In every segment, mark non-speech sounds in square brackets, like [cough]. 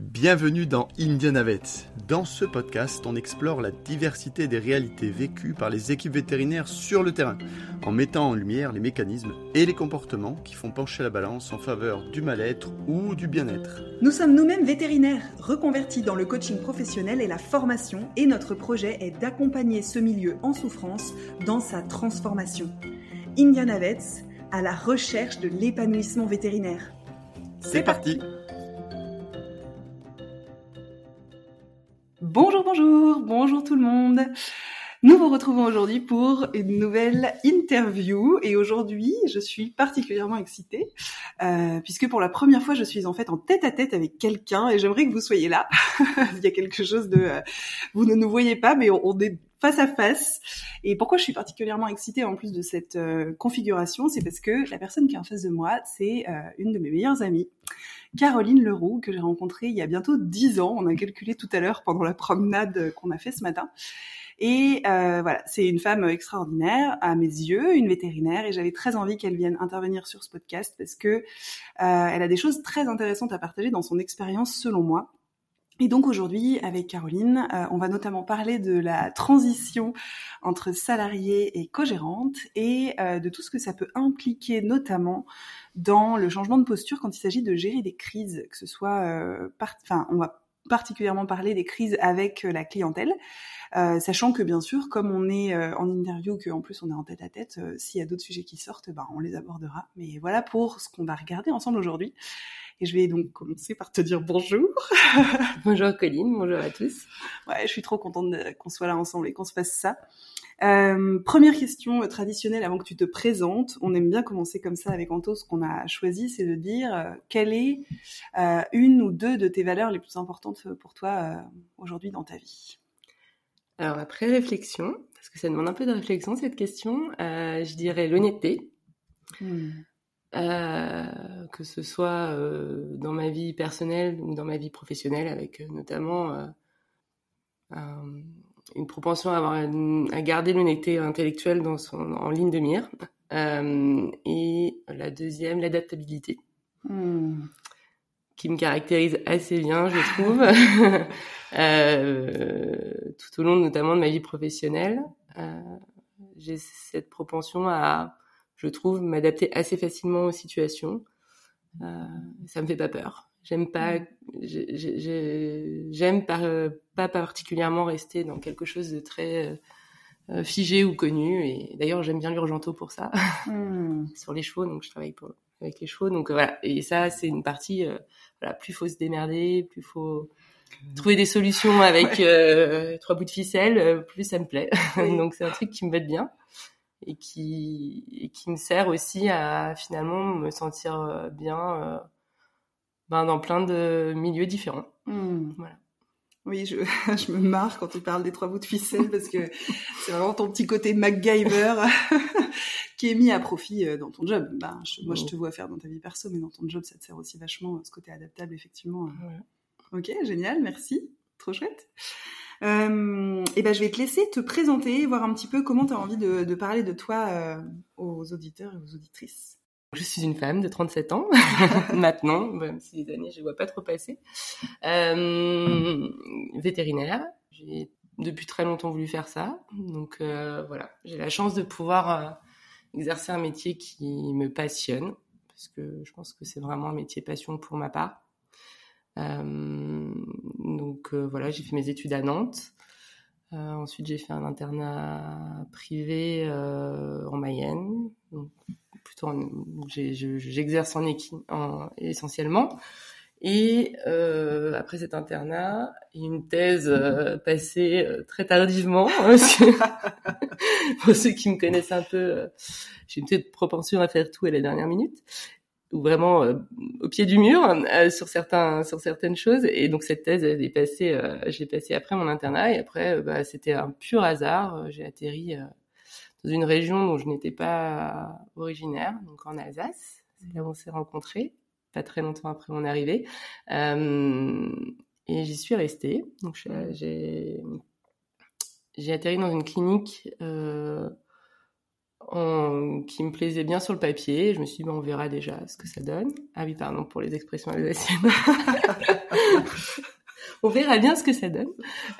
Bienvenue dans Indianavet. Dans ce podcast, on explore la diversité des réalités vécues par les équipes vétérinaires sur le terrain, en mettant en lumière les mécanismes et les comportements qui font pencher la balance en faveur du mal-être ou du bien-être. Nous sommes nous-mêmes vétérinaires, reconvertis dans le coaching professionnel et la formation, et notre projet est d'accompagner ce milieu en souffrance dans sa transformation. Indianavet, à la recherche de l'épanouissement vétérinaire. C'est parti Bonjour, bonjour, bonjour tout le monde. Nous vous retrouvons aujourd'hui pour une nouvelle interview et aujourd'hui je suis particulièrement excitée euh, puisque pour la première fois je suis en fait en tête à tête avec quelqu'un et j'aimerais que vous soyez là. [laughs] Il y a quelque chose de... Euh, vous ne nous voyez pas mais on, est face à face. Et pourquoi je suis particulièrement excitée en plus de cette euh, configuration, c'est parce que la personne qui est en face de moi, c'est une de mes meilleures amies. Caroline Leroux, que j'ai rencontrée il y a bientôt dix ans. On a calculé tout à l'heure pendant la promenade qu'on a fait ce matin. Et euh, voilà, c'est une femme extraordinaire à mes yeux, une vétérinaire, et j'avais très envie qu'elle vienne intervenir sur ce podcast parce que euh, elle a des choses très intéressantes à partager dans son expérience, selon moi. Et donc aujourd'hui, avec Caroline, euh, on va notamment parler de la transition entre salariée et co-gérante et euh, de tout ce que ça peut impliquer, notamment dans le changement de posture quand il s'agit de gérer des crises, que ce soit, euh, enfin, on va particulièrement parler des crises avec la clientèle, sachant que bien sûr, comme on est en interview, qu'en plus on est en tête à tête, s'il y a d'autres sujets qui sortent, ben, on les abordera. Mais voilà pour ce qu'on va regarder ensemble aujourd'hui. Et je vais donc commencer par te dire bonjour. [laughs] bonjour Colline, bonjour à tous. Ouais, je suis trop contente qu'on soit là ensemble et qu'on se fasse ça. Euh, première question traditionnelle avant que tu te présentes. On aime bien commencer comme ça avec Anto. Ce qu'on a choisi, c'est de dire euh, quelle est euh, une ou deux de tes valeurs les plus importantes pour toi aujourd'hui dans ta vie? Alors après réflexion, parce que ça demande un peu de réflexion cette question, je dirais l'honnêteté. Hmm. Euh, que ce soit euh, dans ma vie personnelle ou dans ma vie professionnelle, avec euh, notamment une propension à, avoir à garder l'honnêteté intellectuelle dans son, en ligne de mire. et la deuxième, l'adaptabilité. Hmm. qui me caractérise assez bien, je [laughs] trouve, tout au long notamment de ma vie professionnelle. J'ai cette propension à je trouve, m'adapter assez facilement aux situations. Euh, ça me fait pas peur. J'aime pas, mm. j'aime pas particulièrement rester dans quelque chose de très euh, figé ou connu. Et d'ailleurs, j'aime bien l'urgento pour ça, mm. [laughs] sur les chevaux. Donc, je travaille avec les chevaux. Donc voilà. Et ça, c'est une partie. Euh, voilà, plus faut se démerder, plus faut trouver des solutions avec euh, trois bouts de ficelle, euh, plus ça me plaît. [laughs] donc c'est un truc qui me va bien et qui, qui me sert aussi à finalement me sentir euh, bien euh, ben, dans plein de milieux différents. Hmm. Voilà. Oui, je, [laughs] je, me marre quand tu parles des trois bouts de ficelle parce que c'est vraiment ton petit côté MacGyver [laughs] qui est mis à profit euh, dans ton job. Ben, moi, je te vois faire dans ta vie perso, mais dans ton job, ça te sert aussi vachement ce côté adaptable, effectivement. Ok, génial, merci. Trop chouette. Euh, et ben, je vais te laisser te présenter, voir un petit peu comment tu as envie de, de, parler de toi euh, aux auditeurs et aux auditrices. Je suis une femme de 37 ans [laughs] maintenant, même si les années je ne vois pas trop passer. Euh, vétérinaire, j'ai depuis très longtemps voulu faire ça, donc euh, voilà, j'ai la chance de pouvoir euh, exercer un métier qui me passionne, parce que je pense que c'est vraiment un métier passion pour ma part. Euh, donc euh, voilà, j'ai fait mes études à Nantes. Euh, ensuite, j'ai fait un internat privé en Mayenne. Donc, plutôt, j'exerce en essentiellement. Et après cet internat, une thèse passée très tardivement. [laughs] Pour ceux qui me connaissent un peu, j'ai une petite propension à faire tout à la dernière minute ou vraiment euh, au pied du mur euh, sur certains sur certaines choses. Et donc cette thèse elle est passée euh, j'ai passé après mon internat. Et après bah, c'était un pur hasard. J'ai atterri dans une région dont je n'étais pas originaire donc en Alsace. C'est là où on s'est rencontrés pas très longtemps après mon arrivée. Et j'y suis restée. Donc j'ai j'ai atterri dans une clinique qui me plaisait bien sur le papier. Je me suis dit, on verra déjà ce que ça donne. Ah oui, pardon pour les expressions alsaciennes. [laughs] on verra bien ce que ça donne.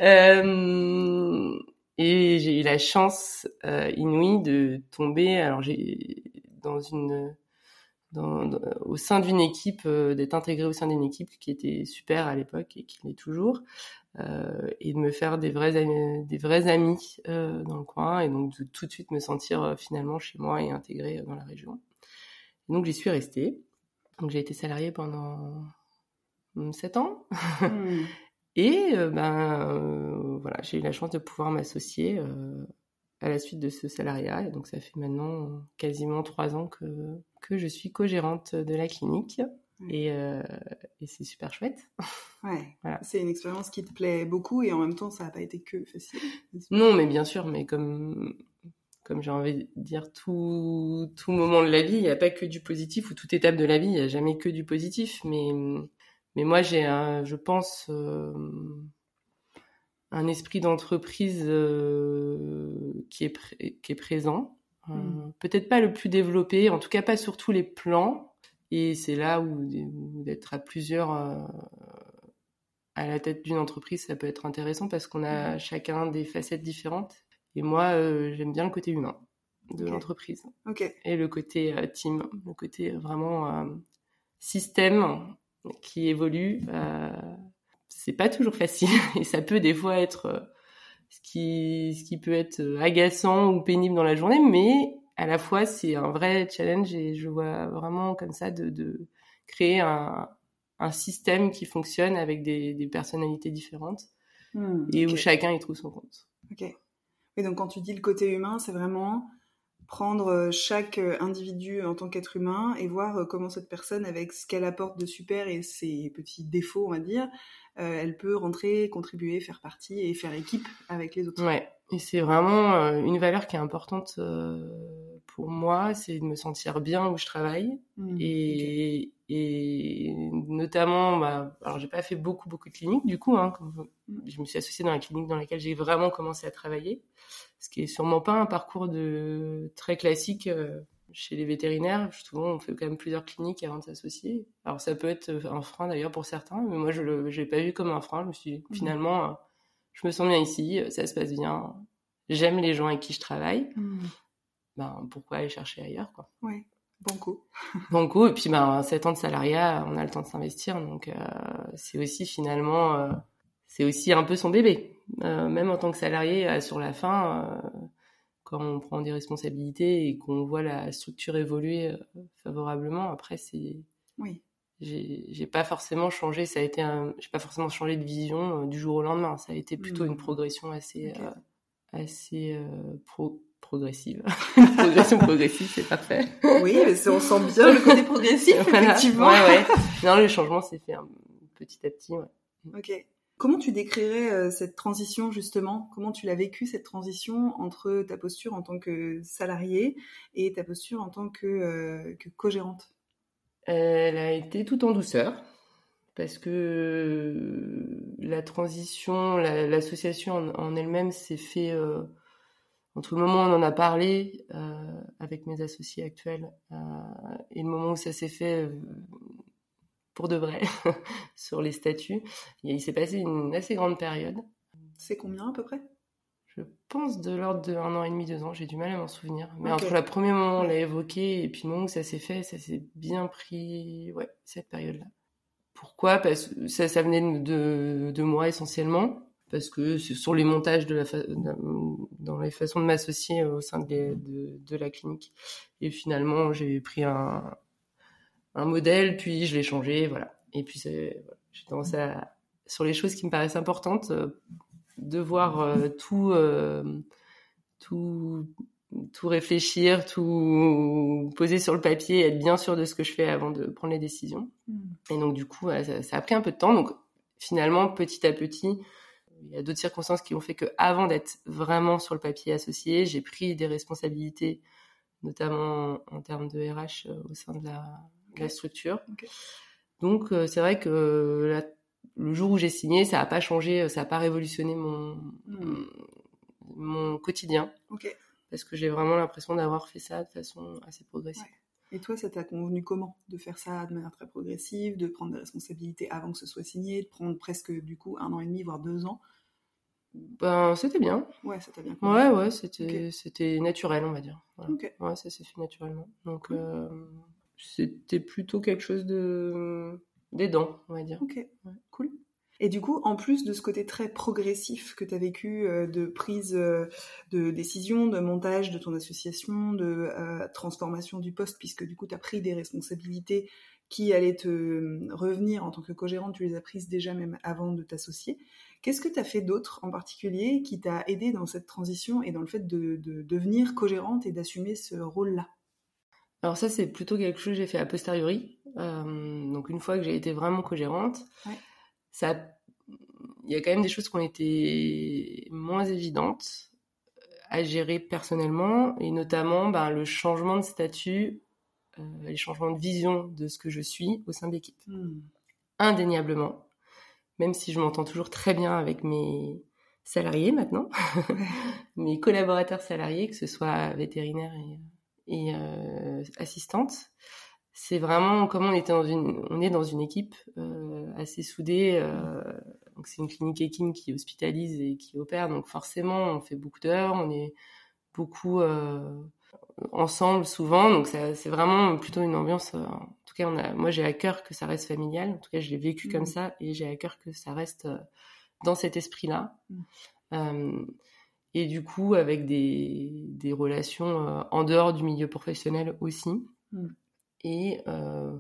Euh, et j'ai eu la chance euh, inouïe de tomber. Alors j'ai dans une dans, au sein d'une équipe, euh, d'être intégré au sein d'une équipe qui était super à l'époque et qui l'est toujours, euh, et de me faire des vrais amis, des vrais amis euh, dans le coin, et donc de tout de suite me sentir finalement chez moi et intégré dans la région. Et donc j'y suis restée. Donc j'ai été salariée pendant sept ans. Hmm. [laughs] et ben voilà, j'ai eu la chance de pouvoir m'associer à la suite de ce salariat. Et donc ça fait maintenant quasiment trois ans que, que je suis co-gérante de la clinique. Et, euh, et c'est super chouette. [laughs] Ouais. voilà. C'est une expérience qui te plaît beaucoup et en même temps ça n'a pas été que facile. Non, mais bien sûr, mais comme comme j'ai envie de dire tout tout moment de la vie, il n'y a pas que du positif ou toute étape de la vie, il n'y a jamais que du positif. Mais mais moi j'ai je pense euh, un esprit d'entreprise euh, qui, est qui est présent. Euh, mm. Peut-être pas le plus développé, en tout cas pas sur tous les plans. Et c'est là où, d'être à plusieurs euh, à la tête d'une entreprise, ça peut être intéressant parce qu'on a mm. chacun des facettes différentes. Et moi, j'aime bien le côté humain de l'entreprise. Et le côté team, le côté vraiment système qui évolue c'est pas toujours facile [laughs] et ça peut des fois être euh, ce qui ce qui peut être euh, agaçant ou pénible dans la journée mais à la fois c'est un vrai challenge et je vois vraiment comme ça de, de créer un, un système qui fonctionne avec des, des personnalités différentes hmm, et où chacun y trouve son compte. Ok. Et donc quand tu dis le côté humain, c'est vraiment prendre euh, chaque individu en tant qu'être humain et voir comment cette personne, avec ce qu'elle apporte de super et ses petits défauts, on va dire, euh, elle peut rentrer, contribuer, faire partie et faire équipe avec les autres. Ouais, et c'est vraiment euh, une valeur qui est importante euh, pour moi, c'est de me sentir bien où je travaille mmh, et, et notamment, bah, alors j'ai pas fait beaucoup beaucoup de cliniques du coup, hein, je me suis associée dans la clinique dans laquelle j'ai vraiment commencé à travailler, ce qui est sûrement pas un parcours de très classique chez les vétérinaires, souvent on fait quand même plusieurs cliniques avant de s'associer. Alors ça peut être un frein d'ailleurs pour certains, mais moi je ne l'ai pas vu comme un frein. Je me suis mmh. finalement, euh, je me sens bien ici, ça se passe bien, j'aime les gens avec qui je travaille. Mmh. Ben pourquoi aller chercher ailleurs quoi? Ouais. Bon coup. Et puis, ben, 7 ans de salariat, on a le temps de s'investir. Donc, euh, c'est aussi finalement, euh, c'est aussi un peu son bébé. même en tant que salarié, sur la fin, quand on prend des responsabilités et qu'on voit la structure évoluer euh, favorablement, après c'est oui. J'ai pas forcément changé, ça a été un, j'ai pas forcément changé de vision euh, du jour au lendemain. Ça a été plutôt une mmh. progression assez, euh, assez progressive. [laughs] progression progressive, c'est parfait. Oui, mais on sent bien le côté progressif, [laughs] effectivement. Ouais, ouais. Non, le changement s'est fait petit à petit. Ouais. Ok. Comment tu décrirais euh, cette transition justement? Comment tu l'as vécu cette transition entre ta posture en tant que salarié et ta posture en tant que, euh, co-gérante? Elle a été tout en douceur parce que la transition, l'association en, elle-même s'est fait euh, entre le moment où on en a parlé avec mes associés actuels et le moment où ça s'est fait pour de vrai [laughs] sur les statuts. il s'est passé une assez grande période. C'est combien à peu près? Je pense de l'ordre de un an et demi, deux ans. J'ai du mal à m'en souvenir. Mais entre le premier moment où on l'a évoqué et puis le moment où ça s'est fait, ça s'est bien pris. Ouais, cette période-là. Pourquoi? Parce que ça, ça venait de, de moi essentiellement parce que c'est sur les montages de la dans les façons de m'associer au sein de, de, la clinique. Et finalement, j'ai pris un, un modèle, puis je l'ai changé, voilà. Et puis j'ai tendance à, sur les choses qui me paraissent importantes, euh, de voir euh, tout, euh, tout, tout réfléchir, tout poser sur le papier, être bien sûr de ce que je fais avant de prendre les décisions. Hmm. Et donc du coup, ça, a pris un peu de temps. Donc finalement, petit à petit, il y a d'autres circonstances qui ont fait que avant d'être vraiment sur le papier associé, j'ai pris des responsabilités, notamment en termes de RH au sein de la la structure. Donc euh, c'est vrai que le jour où j'ai signé, ça n'a pas changé, ça n'a pas révolutionné mon, hmm. mon quotidien. Parce que j'ai vraiment l'impression d'avoir fait ça de façon assez progressive. Et toi, ça t'a convenu comment de faire ça de manière très progressive, de prendre des responsabilités avant que ce soit signé, de prendre presque du coup un an et demi, voire deux ans? Ben, c'était bien. Ouais, ça t'a bien convenu. Ouais, ouais, c'était c'était naturel, on va dire. Ouais, ça s'est fait naturellement. Donc, euh, c'était plutôt quelque chose de d'aidant, on va dire. Ok, cool. Et du coup, en plus de ce côté très progressif que tu as vécu euh, de prise euh, de décision, de montage de ton association, de euh, transformation du poste, puisque du coup, tu as pris des responsabilités qui allaient te revenir en tant que co-gérante, tu les as prises déjà même avant de t'associer. Qu'est-ce que tu as fait d'autre en particulier qui t'a aidé dans cette transition et dans le fait de, devenir co-gérante et d'assumer ce rôle-là? Alors ça, c'est plutôt quelque chose que j'ai fait a posteriori. donc une fois que j'ai été vraiment co-gérante, ça, il y a quand même des choses qui ont été moins évidentes à gérer personnellement, et notamment ben, le changement de statut, euh, les changements de vision de ce que je suis au sein de l'équipe. Hmm. Indéniablement, même si je m'entends toujours très bien avec mes salariés maintenant, [laughs] mes collaborateurs salariés, que ce soit vétérinaires et, et euh, assistantes, c'est vraiment comme on était dans une, on est dans une équipe euh, assez soudée. Euh, donc c'est une clinique Ekin qui hospitalise et qui opère, donc forcément on fait beaucoup d'heures, on est beaucoup euh, ensemble souvent, donc c'est vraiment plutôt une ambiance. en tout cas, on a, moi j'ai à cœur que ça reste familial. En tout cas, je l'ai vécu comme mmh. ça et j'ai à cœur que ça reste dans cet esprit-là. Mmh. et du coup, avec des, des relations en dehors du milieu professionnel aussi. Mmh et euh,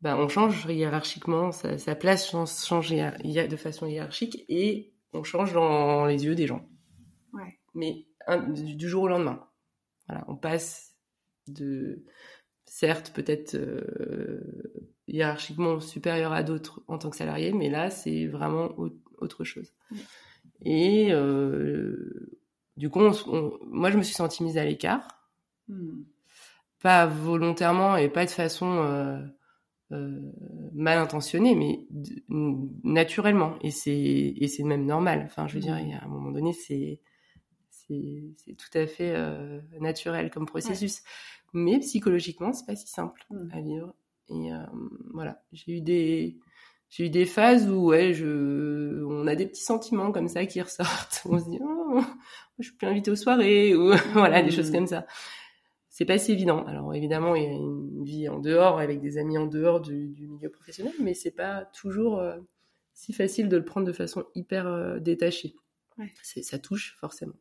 bah, on change hiérarchiquement, sa, place change, de façon hiérarchique et on change dans les yeux des gens. Ouais. Mais du, jour au lendemain. Voilà, on passe de, certes, peut-être euh, hiérarchiquement supérieur à d'autres en tant que salarié, mais là, c'est vraiment autre chose. Et euh, du coup, moi, je me suis sentie mise à l'écart. Hmm pas volontairement et pas de façon euh, euh, mal intentionnée, mais naturellement. Et c'est et c'est même normal. Enfin, je veux dire, à un moment donné, c'est c'est tout à fait euh, naturel comme processus. Mais psychologiquement, c'est pas si simple mm. à vivre. Et voilà, j'ai eu des j'ai eu des phases où ouais, je, on a des petits sentiments comme ça qui ressortent. [laughs] On se dit, oh, je suis plus invitée aux soirées ou [laughs] voilà des choses mm. comme ça c'est pas si évident. Alors évidemment, il y a une vie en dehors avec des amis en dehors du, milieu professionnel, mais c'est pas toujours euh, si facile de le prendre de façon hyper euh, détachée. Ça touche forcément.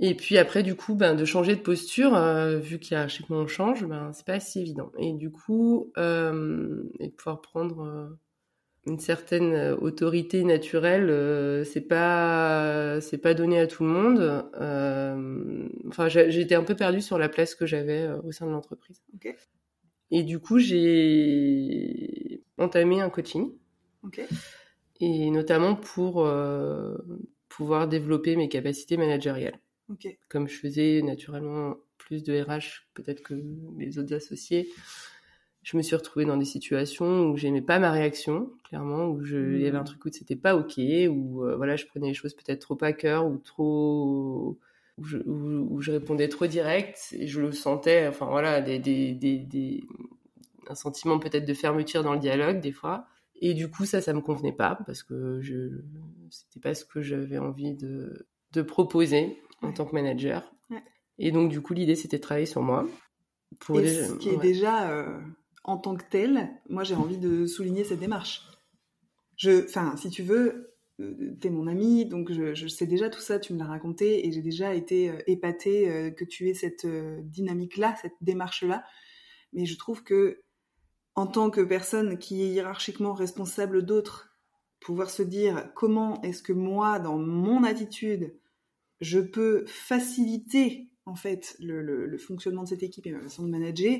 Et puis après, du coup, ben, de changer de posture, euh, vu qu'il y a on change, ben, c'est pas si évident. Et du coup, et de pouvoir prendre une certaine euh, autorité naturelle, euh, c'est pas c'est pas donné à tout le monde. Euh, enfin, j'étais un peu perdue sur la place que j'avais au sein de l'entreprise. Et du coup, j'ai entamé un coaching. Et notamment pour pouvoir développer mes capacités managériales. Comme je faisais naturellement plus de RH peut-être que les autres associés, je me suis retrouvée dans des situations où j'aimais pas ma réaction, clairement, où je, il y avait un mmh. truc où c'était pas ok, où euh, voilà, je prenais les choses peut-être trop à cœur ou trop, où je, où, je, répondais trop direct et je le sentais, enfin voilà, des, des, des, des un sentiment peut-être de fermeture dans le dialogue des fois. Et du coup, ça, ça me convenait pas parce que je, c'était pas ce que j'avais envie de, de proposer en tant que manager. Et donc, du coup, l'idée, c'était de travailler sur moi. Pour et ce qui est déjà euh, en tant que tel, moi j'ai envie de souligner cette démarche. Je, enfin, si tu veux, euh, t'es mon ami, donc je, sais déjà tout ça, tu me l'as raconté, et j'ai déjà été euh, épatée euh, que tu aies cette dynamique-là, cette démarche-là. Mais je trouve que, en tant que personne qui est hiérarchiquement responsable d'autres, pouvoir se dire comment est-ce que moi, dans mon attitude, je peux faciliter en fait le, le fonctionnement de cette équipe et ma façon de manager,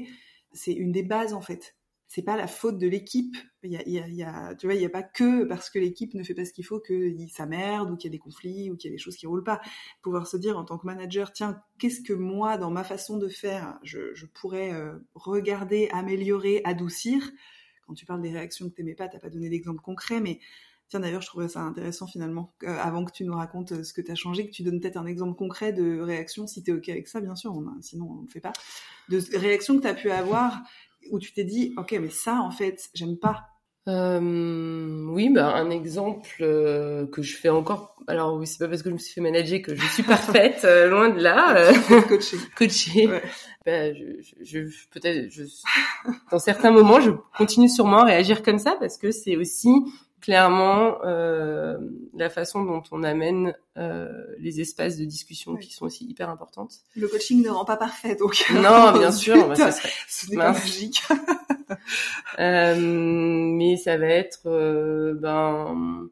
c'est une des bases en fait. C'est pas la faute de l'équipe. Il y a, tu vois, il n'y a pas que parce que l'équipe ne fait pas ce qu'il faut que ça merde ou qu'il y a des conflits ou qu'il y a des choses qui roulent pas. Pouvoir se dire en tant que manager, tiens, qu'est-ce que moi, dans ma façon de faire, je, je pourrais euh, regarder, améliorer, adoucir? Quand tu parles des réactions que t'aimais pas, t'as pas donné d'exemple concret, mais Tiens, d'ailleurs, je trouvais ça intéressant finalement, avant que tu nous racontes ce que tu as changé, que tu donnes peut-être un exemple concret de réaction, si tu es OK avec ça, bien sûr, sinon on ne le fait pas, de réaction que tu as pu avoir où tu t'es dit, OK, mais ça, en fait, j'aime pas. Euh, oui, bah, un exemple euh, que je fais encore. Alors oui, c'est pas parce que je me suis fait manager que je suis parfaite, euh, loin de là. [laughs] [laughs] coacher. Ouais. Bah, je, je, je peut-être, je, dans certains moments, je continue sûrement à réagir comme ça parce que c'est aussi clairement euh, la façon dont on amène euh, les espaces de discussion qui sont aussi hyper importantes. Le coaching ne rend pas parfait, donc. [laughs] Non, [laughs] bien sûr, bah, ça serait... ce pas magique. euh, mais ça va être, ben,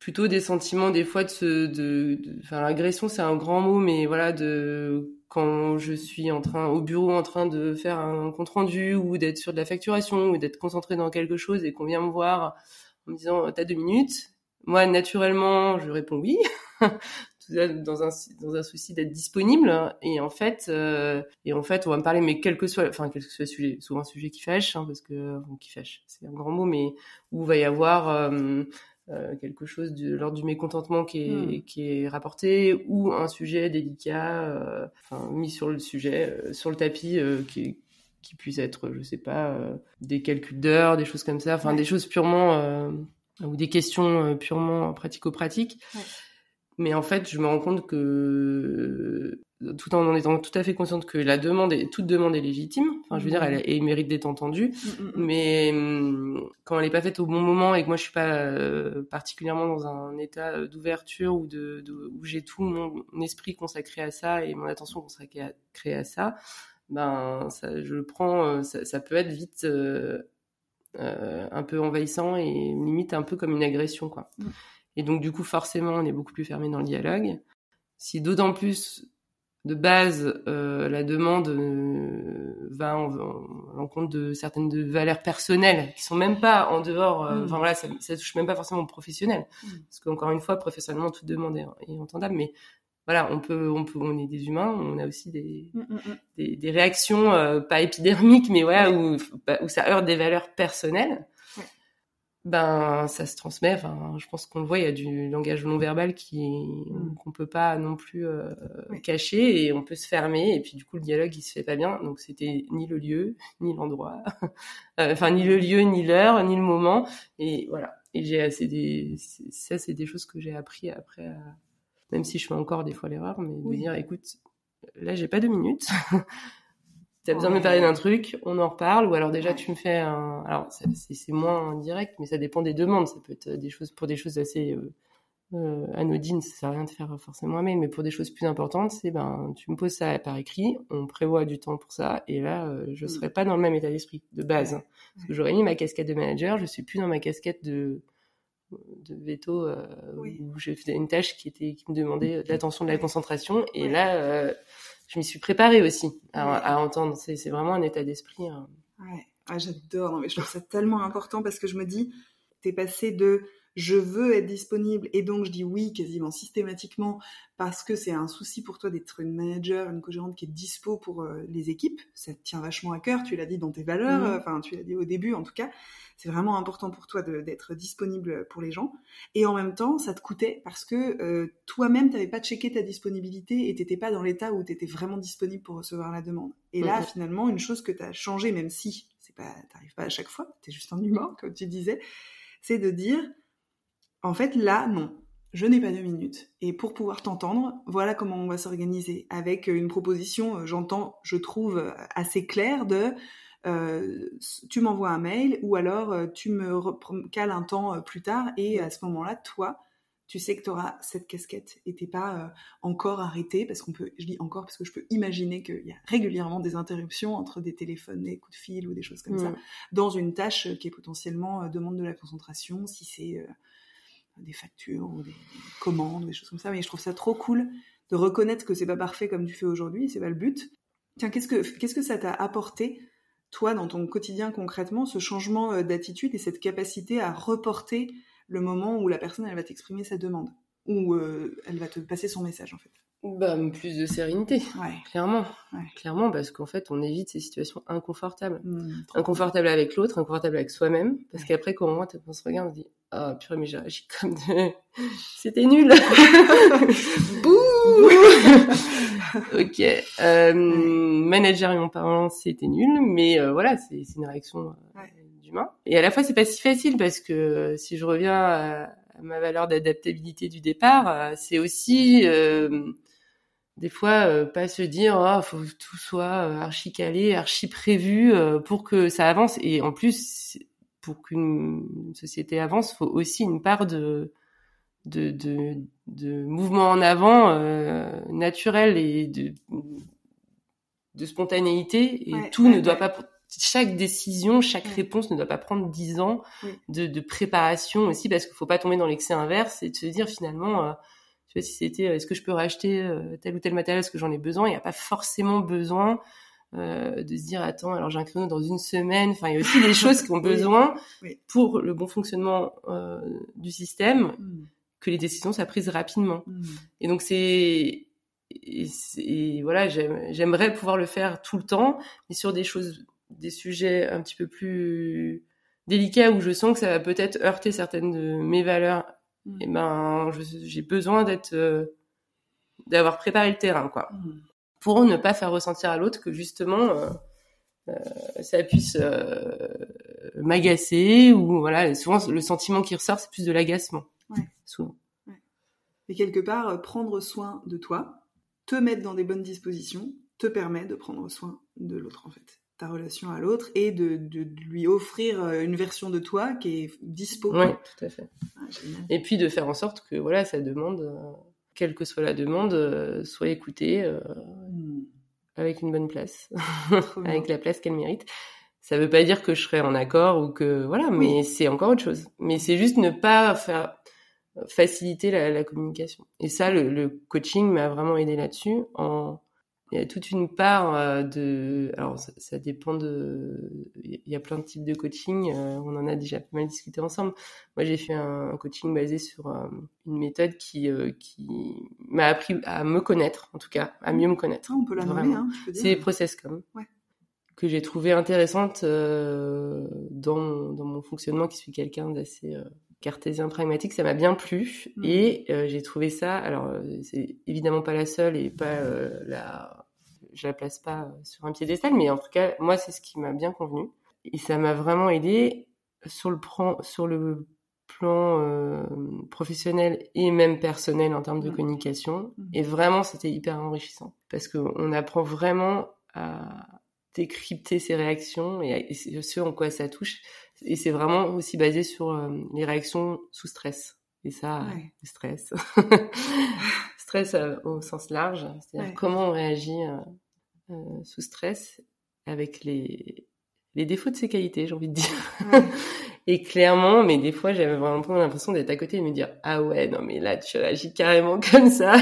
plutôt des sentiments des fois de se, de, enfin l'agression c'est un grand mot, mais voilà de quand je suis en train au bureau en train de faire un compte rendu ou d'être sur de la facturation ou d'être concentré dans quelque chose et qu'on vient me voir en me disant t'as deux minutes. Moi, naturellement, je réponds oui, [laughs] dans un dans un souci d'être disponible. Et en fait, euh, et en fait, on va me parler, mais quel que soit, enfin quel que soit le sujet, souvent un sujet qui fâche, hein, parce que qui fâche, c'est un grand mot, mais où va y avoir euh, euh, quelque chose de l'ordre du mécontentement qui est, hmm. qui est rapporté ou un sujet délicat euh, enfin, mis sur le sujet euh, sur le tapis qui, qui puisse être, je sais pas, euh, des calculs d'heures, des choses comme ça, enfin des choses purement euh, ou des questions euh, purement pratico-pratiques. Mais en fait, je me rends compte que tout en étant tout à fait consciente que la demande est, toute demande est légitime. Enfin, je veux dire, elle, elle mérite d'être entendue. Mm, mm, mm. Mais quand elle n'est pas faite au bon moment et que moi je suis pas particulièrement dans un état d'ouverture ou de, de, où j'ai tout mon esprit consacré à ça et mon attention consacrée à, à ça, ben ça, je le prends, euh, ça, ça peut être vite euh, euh, un peu envahissant et limite un peu comme une agression quoi. Mm. Et donc du coup forcément on est beaucoup plus fermé dans le dialogue. Si d'autant plus de base euh, la demande va en, en, en, compte de certaines de valeurs personnelles qui sont même pas en dehors mm. enfin voilà ça, ça, touche même pas forcément au professionnel mm. parce qu'encore une fois professionnellement toute demande est, est entendable mais voilà, on peut, on peut, on est des humains, on a aussi des, mm, mm, mm. des, des, réactions euh, pas épidermiques, mais voilà, où, bah, où ça heurte des valeurs personnelles. Ben, ça se transmet. Enfin, je pense qu'on le voit, il y a du langage non verbal qui qu'on peut pas non plus euh, cacher et on peut se fermer et puis du coup le dialogue il se fait pas bien. Donc c'était ni le lieu, [laughs] ni l'endroit, [laughs] euh, enfin ni le lieu, ni l'heure, ni le moment. Et voilà. Et j'ai assez des, ça c'est des choses que j'ai appris après. À même si je fais encore des fois l'erreur, mais de dire, écoute, là, j'ai pas deux minutes. [laughs] tu as besoin de me parler d'un truc, on en reparle, ou alors déjà tu me fais un... Alors, c'est moins direct, mais ça dépend des demandes. Ça peut être des choses pour des choses assez euh, euh, anodines, ça sert à rien de faire forcément un mail, mais pour des choses plus importantes, c'est ben, tu me poses ça par écrit, on prévoit du temps pour ça, et là, euh, je mm. serai pas dans le même état d'esprit de base. Parce que j'aurais mis ma casquette de manager, je suis plus dans ma casquette de de veto euh, où j'ai fait une tâche qui était qui me demandait de l'attention, de la concentration. Et là, euh, je m'y suis préparée aussi à, entendre. C'est vraiment un état d'esprit. Hein. Ouais, ah, j'adore. mais je trouve ça tellement important parce que je me dis, t'es passé de je veux être disponible et donc je dis oui quasiment systématiquement parce que c'est un souci pour toi d'être une manager, une co-gérante qui est dispo pour euh, les équipes. Ça te tient vachement à cœur, tu l'as dit dans tes valeurs, mmh. enfin tu l'as dit au début en tout cas. C'est vraiment important pour toi d'être disponible pour les gens. Et en même temps, ça te coûtait parce que euh, toi-même, tu n'avais pas checké ta disponibilité et tu n'étais pas dans l'état où tu étais vraiment disponible pour recevoir la demande. Et là, finalement, une chose que tu as changé, même si c'est pas, t'arrives pas à chaque fois, tu es juste un humain, comme tu disais, c'est de dire, en fait, là, non, je n'ai pas deux minutes. Et pour pouvoir t'entendre, voilà comment on va s'organiser. Avec une proposition, euh, j'entends, je trouve, assez claire de euh, tu m'envoies un mail ou alors euh, tu me cales un temps euh, plus tard et à ce moment-là, toi, tu sais que tu auras cette casquette et t'es pas encore arrêté parce qu'on peut, je dis encore parce que je peux imaginer qu'il y a régulièrement des interruptions entre des téléphones, des coups de fil ou des choses comme ça mm. dans une tâche qui est potentiellement demande de la concentration, si c'est des factures ou des, commandes ou des choses comme ça. Mais je trouve ça trop cool de reconnaître que c'est pas parfait comme tu fais aujourd'hui, c'est pas le but. Tiens, qu'est-ce que qu'est-ce que ça t'a apporté toi, dans ton quotidien concrètement, ce changement euh, d'attitude et cette capacité à reporter le moment où la personne elle va t'exprimer sa demande, ou euh, elle va te passer son message en fait? Bah, plus de sérénité, ouais. clairement. Ouais. Clairement, parce qu'en fait, on évite ces situations inconfortables. Mmh, inconfortables avec l'autre, inconfortables avec soi-même. Parce ouais. qu'après, quand on se regarde, on se dit ah purée mais j'ai réagi comme de... [laughs] c'était nul. [laughs] Bouh [laughs] ok euh, managériellement parlant c'était nul mais euh, voilà c'est c'est une réaction euh, Ouais. d'humain. Et à la fois c'est pas si facile parce que si je reviens à, à ma valeur d'adaptabilité du départ euh, c'est aussi euh, des fois euh, pas se dire oh faut que tout soit euh, archi calé archi prévu euh, pour que ça avance. Et en plus pour qu'une société avance faut aussi une part de de de, de mouvement en avant euh, naturel et de de spontanéité. Et Ouais, tout ouais, ne doit pas chaque décision chaque réponse ne doit pas prendre dix ans de, de préparation aussi parce qu'il faut pas tomber dans l'excès inverse et de se dire finalement euh, si c'était euh, est-ce que je peux racheter tel ou tel matériel est-ce que j'en ai besoin? Il n'y a pas forcément besoin euh, de se dire attends alors j'ai un créneau dans une semaine enfin il y a aussi des [laughs] choses qui ont besoin Oui. pour le bon fonctionnement euh, du système Mm. que les décisions soient prises rapidement Mm. et donc c'est et, c'est- et voilà j'aime- j'aimerais pouvoir le faire tout le temps mais sur des choses des sujets un petit peu plus délicats où je sens que ça va peut-être heurter certaines de mes valeurs Mm. et ben je- j'ai besoin d'être euh, d'avoir préparé le terrain quoi. Pour ne pas faire ressentir à l'autre que justement euh, euh, ça puisse euh, m'agacer ou voilà souvent le sentiment qui ressort c'est plus de l'agacement Ouais. souvent Et quelque part, prendre soin de toi, te mettre dans des bonnes dispositions, te permet de prendre soin de l'autre, en fait. Ta relation à l'autre et de, de- de lui offrir une version de toi qui est dispo. oui tout à fait Ah, et puis de faire en sorte que voilà sa demande quelle que soit la demande euh, soit écoutée euh, avec une bonne place. [laughs] Avec la place qu'elle mérite. Ça veut pas dire que je serai en accord ou que voilà Oui. mais c'est encore autre chose. Mais c'est juste ne pas faire faciliter la, la communication. Et ça le, le coaching m'a vraiment aidé là-dessus en il y a toute une part euh, de alors ça, ça dépend de il y a plein de types de coaching euh, on en a déjà pas mal discuté ensemble moi j'ai fait un, un coaching basé sur euh, une méthode qui qui m'a appris à me connaître en tout cas à mieux me connaître Ah, on peut la nommer, hein, c'est Processcom. Ouais. Que j'ai trouvé intéressante euh, dans, mon, dans mon fonctionnement, qui suis quelqu'un d'assez euh, cartésien pragmatique. Ça m'a bien plu. Mhm. Et euh, j'ai trouvé ça. Alors, c'est évidemment pas la seule et pas euh, la. Je la place pas sur un piédestal, mais en tout cas, moi, c'est ce qui m'a bien convenu. Et ça m'a vraiment aidé sur le, plan- sur le plan euh, professionnel et même personnel en termes de communication. Mhm. Et vraiment, c'était hyper enrichissant. Parce qu'on apprend vraiment à décrypter ses réactions et, à- et ce en quoi ça touche. Et c'est vraiment aussi basé sur euh, les réactions sous stress. Et ça, Ouais. le stress. [laughs] stress euh, au sens large. C'est-à-dire Ouais. comment on réagit euh, sous stress avec les, les défauts de ses qualités, j'ai envie de dire. Ouais. [laughs] Et clairement, mais des fois, j'avais vraiment l'impression d'être à côté et de me dire, ah ouais, non, mais là, tu réagis carrément [laughs] comme ça.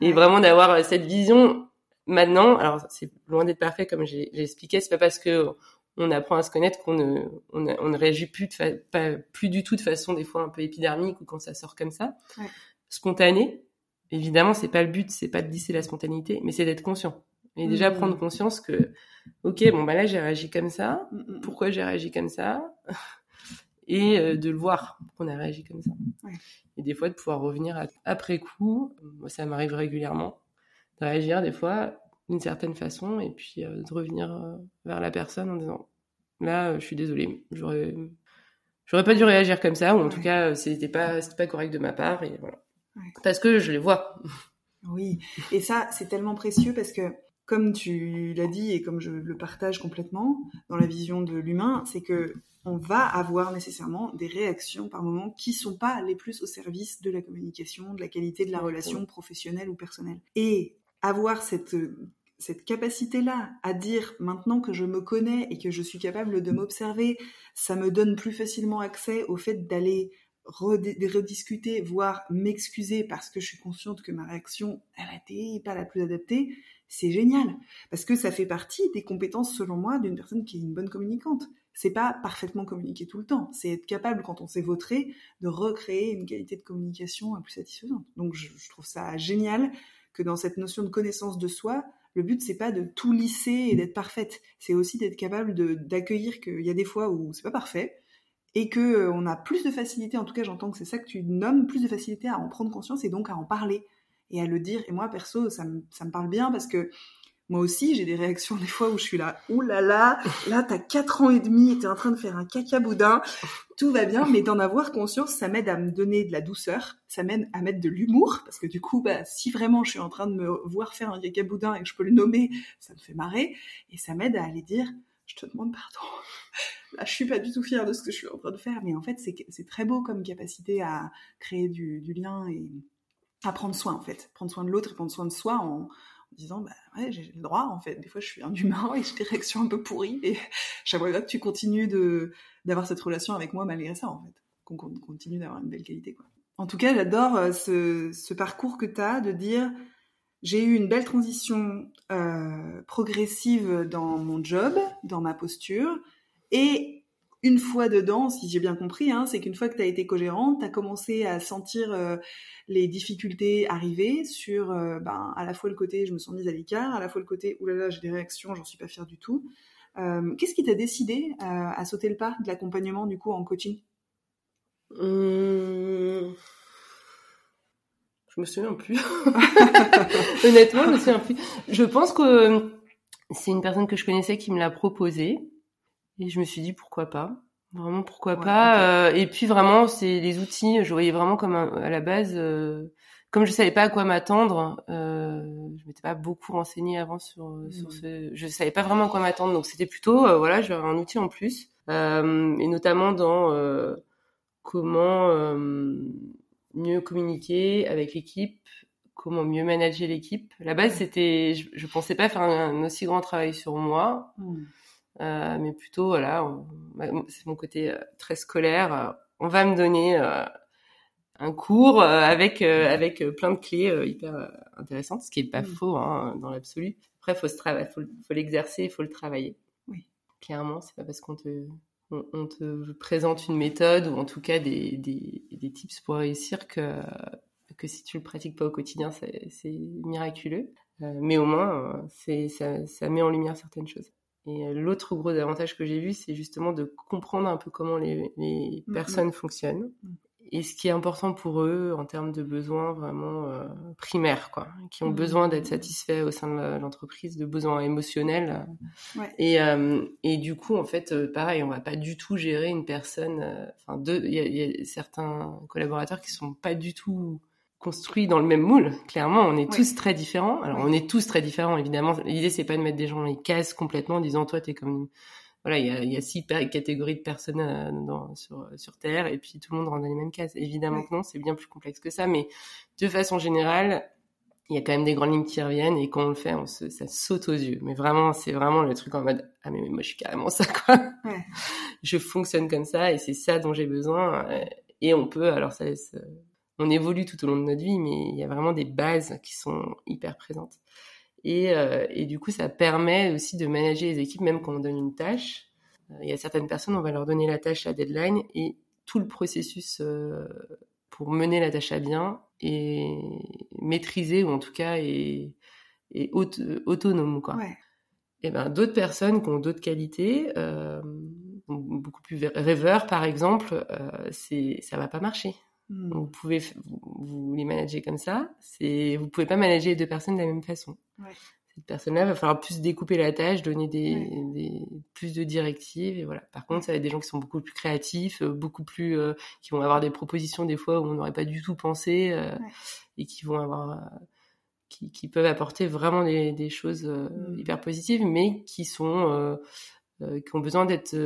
et Ouais. vraiment d'avoir euh, cette vision maintenant. Alors, c'est loin d'être parfait, comme j'ai expliqué. C'est pas parce que on apprend à se connaître qu'on ne, on ne réagit plus de fa- pas, plus du tout de façon, des fois, un peu épidermique ou quand ça sort comme ça. Ouais. Spontané. Évidemment, c'est pas le but, c'est pas de lisser la spontanéité, mais c'est d'être conscient. Et déjà Mhm. prendre conscience que, ok, bon, bah là, j'ai réagi comme ça Mm, mm, pourquoi j'ai réagi comme ça? Et euh, de le voir qu'on a réagi comme ça. Ouais. Et des fois de pouvoir revenir à- après coup, moi ça m'arrive régulièrement de réagir des fois d'une certaine façon et puis euh, de revenir euh, vers la personne en disant là je suis désolée, j'aurais j'aurais pas dû réagir comme ça ou en Ouais. tout cas c'était pas c'était pas correct de ma part et voilà. Ouais. Parce que je les vois. Oui, et ça, c'est tellement précieux parce que, comme tu l'as dit et comme je le partage complètement dans la vision de l'humain, c'est que on va avoir nécessairement des réactions par moment qui sont pas les plus au service de la communication, de la qualité de la relation professionnelle ou personnelle. Et avoir cette cette capacité-là à dire maintenant que je me connais et que je suis capable de m'observer, ça me donne plus facilement accès au fait d'aller rediscuter, voire m'excuser parce que je suis consciente que ma réaction, elle a été pas la plus adaptée, c'est génial. Parce que ça fait partie des compétences, selon moi, d'une personne qui est une bonne communicante. C'est pas parfaitement communiquer tout le temps. C'est être capable, quand on s'est vautré, de recréer une qualité de communication plus satisfaisante. Donc, je, trouve ça génial que dans cette notion de connaissance de soi, le but c'est pas de tout lisser et d'être parfaite. C'est aussi d'être capable d'accueillir qu'il y a des fois où c'est pas parfait et que on a plus de facilité, en tout cas j'entends que c'est ça que tu nommes, plus de facilité à en prendre conscience et donc à en parler et à le dire. Et moi perso, ça me, ça me parle bien parce que moi aussi, j'ai des réactions des fois où je suis là, ouh là là, t'as 4 ans et demi t'es en train de faire un caca boudin, tout va bien, mais d'en avoir conscience, ça m'aide à me donner de la douceur, ça m'aide à mettre de l'humour, parce que du coup, bah, si vraiment je suis en train de me voir faire un caca boudin et que je peux le nommer, ça me fait marrer, et ça m'aide à aller dire, je te demande pardon. Là, je suis pas du tout fière de ce que je suis en train de faire, mais en fait, c'est très beau comme capacité à créer du, du lien et à prendre soin, en fait. Prendre soin de l'autre et prendre soin de soi en, disant bah ouais j'ai le droit en fait. Des fois je suis un humain et j'ai des réactions un peu pourries et [laughs] j'aimerais bien que tu continues de d'avoir cette relation avec moi malgré ça en fait. Qu'on continue d'avoir une belle qualité quoi. En tout cas j'adore euh, ce, parcours que tu as de dire j'ai eu une belle transition euh, progressive dans mon job dans ma posture et une fois dedans, si j'ai bien compris, hein, c'est qu'une fois que tu as été co-gérante, tu as commencé à sentir euh, les difficultés arriver sur euh, ben, à la fois le côté je me sens mise à l'écart, à la fois le côté oulala j'ai des réactions, j'en suis pas fière du tout. Euh, qu'est-ce qui t'a décidé à sauter le pas de l'accompagnement du coup en coaching? Hum... Je me souviens plus. [laughs] Honnêtement, je me souviens plus. Je pense que c'est une personne que je connaissais qui me l'a proposé. Et je me suis dit pourquoi pas? Vraiment pourquoi pas? Euh, et puis vraiment, c'est les outils. Je voyais vraiment comme à la base, euh, comme je savais pas à quoi m'attendre, euh, je m'étais pas beaucoup renseignée avant sur sur mmh. ce. Je savais pas vraiment à quoi m'attendre, donc c'était plutôt euh, voilà, j'avais un outil en plus, euh, et notamment dans comment mieux communiquer avec l'équipe, comment mieux manager l'équipe. La base, c'était, je, je pensais pas faire un, aussi grand travail sur moi. Mmh. Euh, mais plutôt voilà, c'est mon côté euh, très scolaire. Euh, on va me donner un cours avec avec plein de clés hyper intéressantes, ce qui est pas mmh. faux hein, dans l'absolu. Après, faut se faut, faut l'exercer, il faut le travailler. Oui. Clairement, c'est pas parce qu'on te on, te présente une méthode ou en tout cas des, des, des tips pour réussir que que si tu le pratiques pas au quotidien, c'est miraculeux. mais au moins, c'est ça, ça met en lumière certaines choses. Et euh, l'autre gros avantage que j'ai vu, c'est justement de comprendre un peu comment les, les mm, personnes fonctionnent mm. et ce qui est important pour eux en termes de besoins vraiment euh, primaires, quoi, qui ont besoin d'être satisfaits au sein de l'entreprise, de besoins émotionnels. Ouais. Et, euh, et du coup, en fait, euh, pareil, on va pas du tout gérer une personne. Enfin, il y, y, a certains collaborateurs qui sont pas du tout construit dans le même moule. Clairement, on est tous très différents. Alors, on est tous très différents, évidemment. L'idée, c'est pas de mettre des gens dans les cases complètement en disant, toi, t'es comme, voilà, il y a, y a, six catégories de personnes euh, dans, sur, sur Terre et puis tout le monde rentre dans les mêmes cases. Évidemment que non, c'est bien plus complexe que ça, mais de façon générale, il y a quand même des grandes lignes qui reviennent et quand on le fait, on se, ça saute aux yeux. Mais vraiment, c'est vraiment le truc en mode, ah, mais, moi, je suis carrément ça, quoi. [laughs] je fonctionne comme ça et c'est ça dont j'ai besoin. Et on peut, alors ça laisse on évolue tout au long de notre vie, mais il y a vraiment des bases qui sont hyper présentes. Et, euh, et du coup, ça permet aussi de manager les équipes, même quand on donne une tâche. Euh, il y a certaines personnes, on va leur donner la tâche à deadline et tout le processus euh, pour mener la tâche à bien est maîtrisé ou en tout cas est, est autonome. Quoi. Et ben d'autres personnes qui ont d'autres qualités, euh, beaucoup plus rêveurs par exemple, euh, ça va pas marcher. Hmm. Vous pouvez vous, les manager comme ça. C'est vous pouvez pas manager les deux personnes de la même façon. Ouais. Cette personne-là va falloir plus découper la tâche, donner des, des, plus de directives et voilà. Par contre, ça va être des gens qui sont beaucoup plus créatifs, euh, beaucoup plus euh, qui vont avoir des propositions des fois où on n'aurait pas du tout pensé euh, et qui vont avoir euh, qui, qui, peuvent apporter vraiment des, des choses hmm. hyper positives, mais qui sont qui ont besoin d'être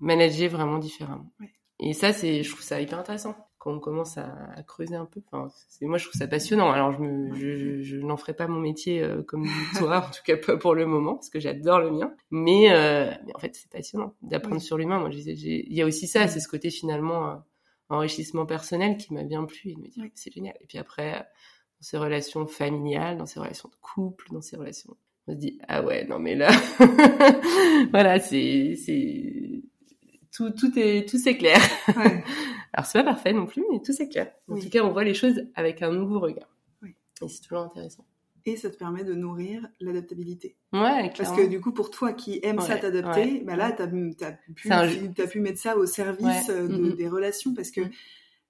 managées vraiment différemment. Et ça, c'est, je trouve ça hyper intéressant quand on commence à, à creuser un peu. Enfin, c'est, moi, je trouve ça passionnant. Alors, je, me, je, je, n'en ferai pas mon métier euh, comme [laughs] toi, en tout cas pas pour le moment, parce que j'adore le mien. Mais, euh, mais en fait, c'est passionnant d'apprendre sur l'humain. Moi, il y a aussi ça, c'est ce côté finalement euh, enrichissement personnel qui m'a bien plu et de me dire c'est génial. Et puis après, dans ses relations familiales, dans ses relations de couple, dans ses relations, on se dit ah ouais, non mais là, [laughs] voilà, c'est c'est tout, tout est tout s'éclaire. Ouais. [laughs] Alors c'est pas parfait non plus, mais tout s'éclaire. En tout cas, on voit les choses avec un nouveau regard. Oui. Et c'est toujours intéressant. et ça te permet de nourrir l'adaptabilité. Ouais, Parce que du coup, pour toi qui aime ça t'adapter, ouais, bah là, t'as as pu, C'est t'as pu mettre ça au service des relations parce que Mhm.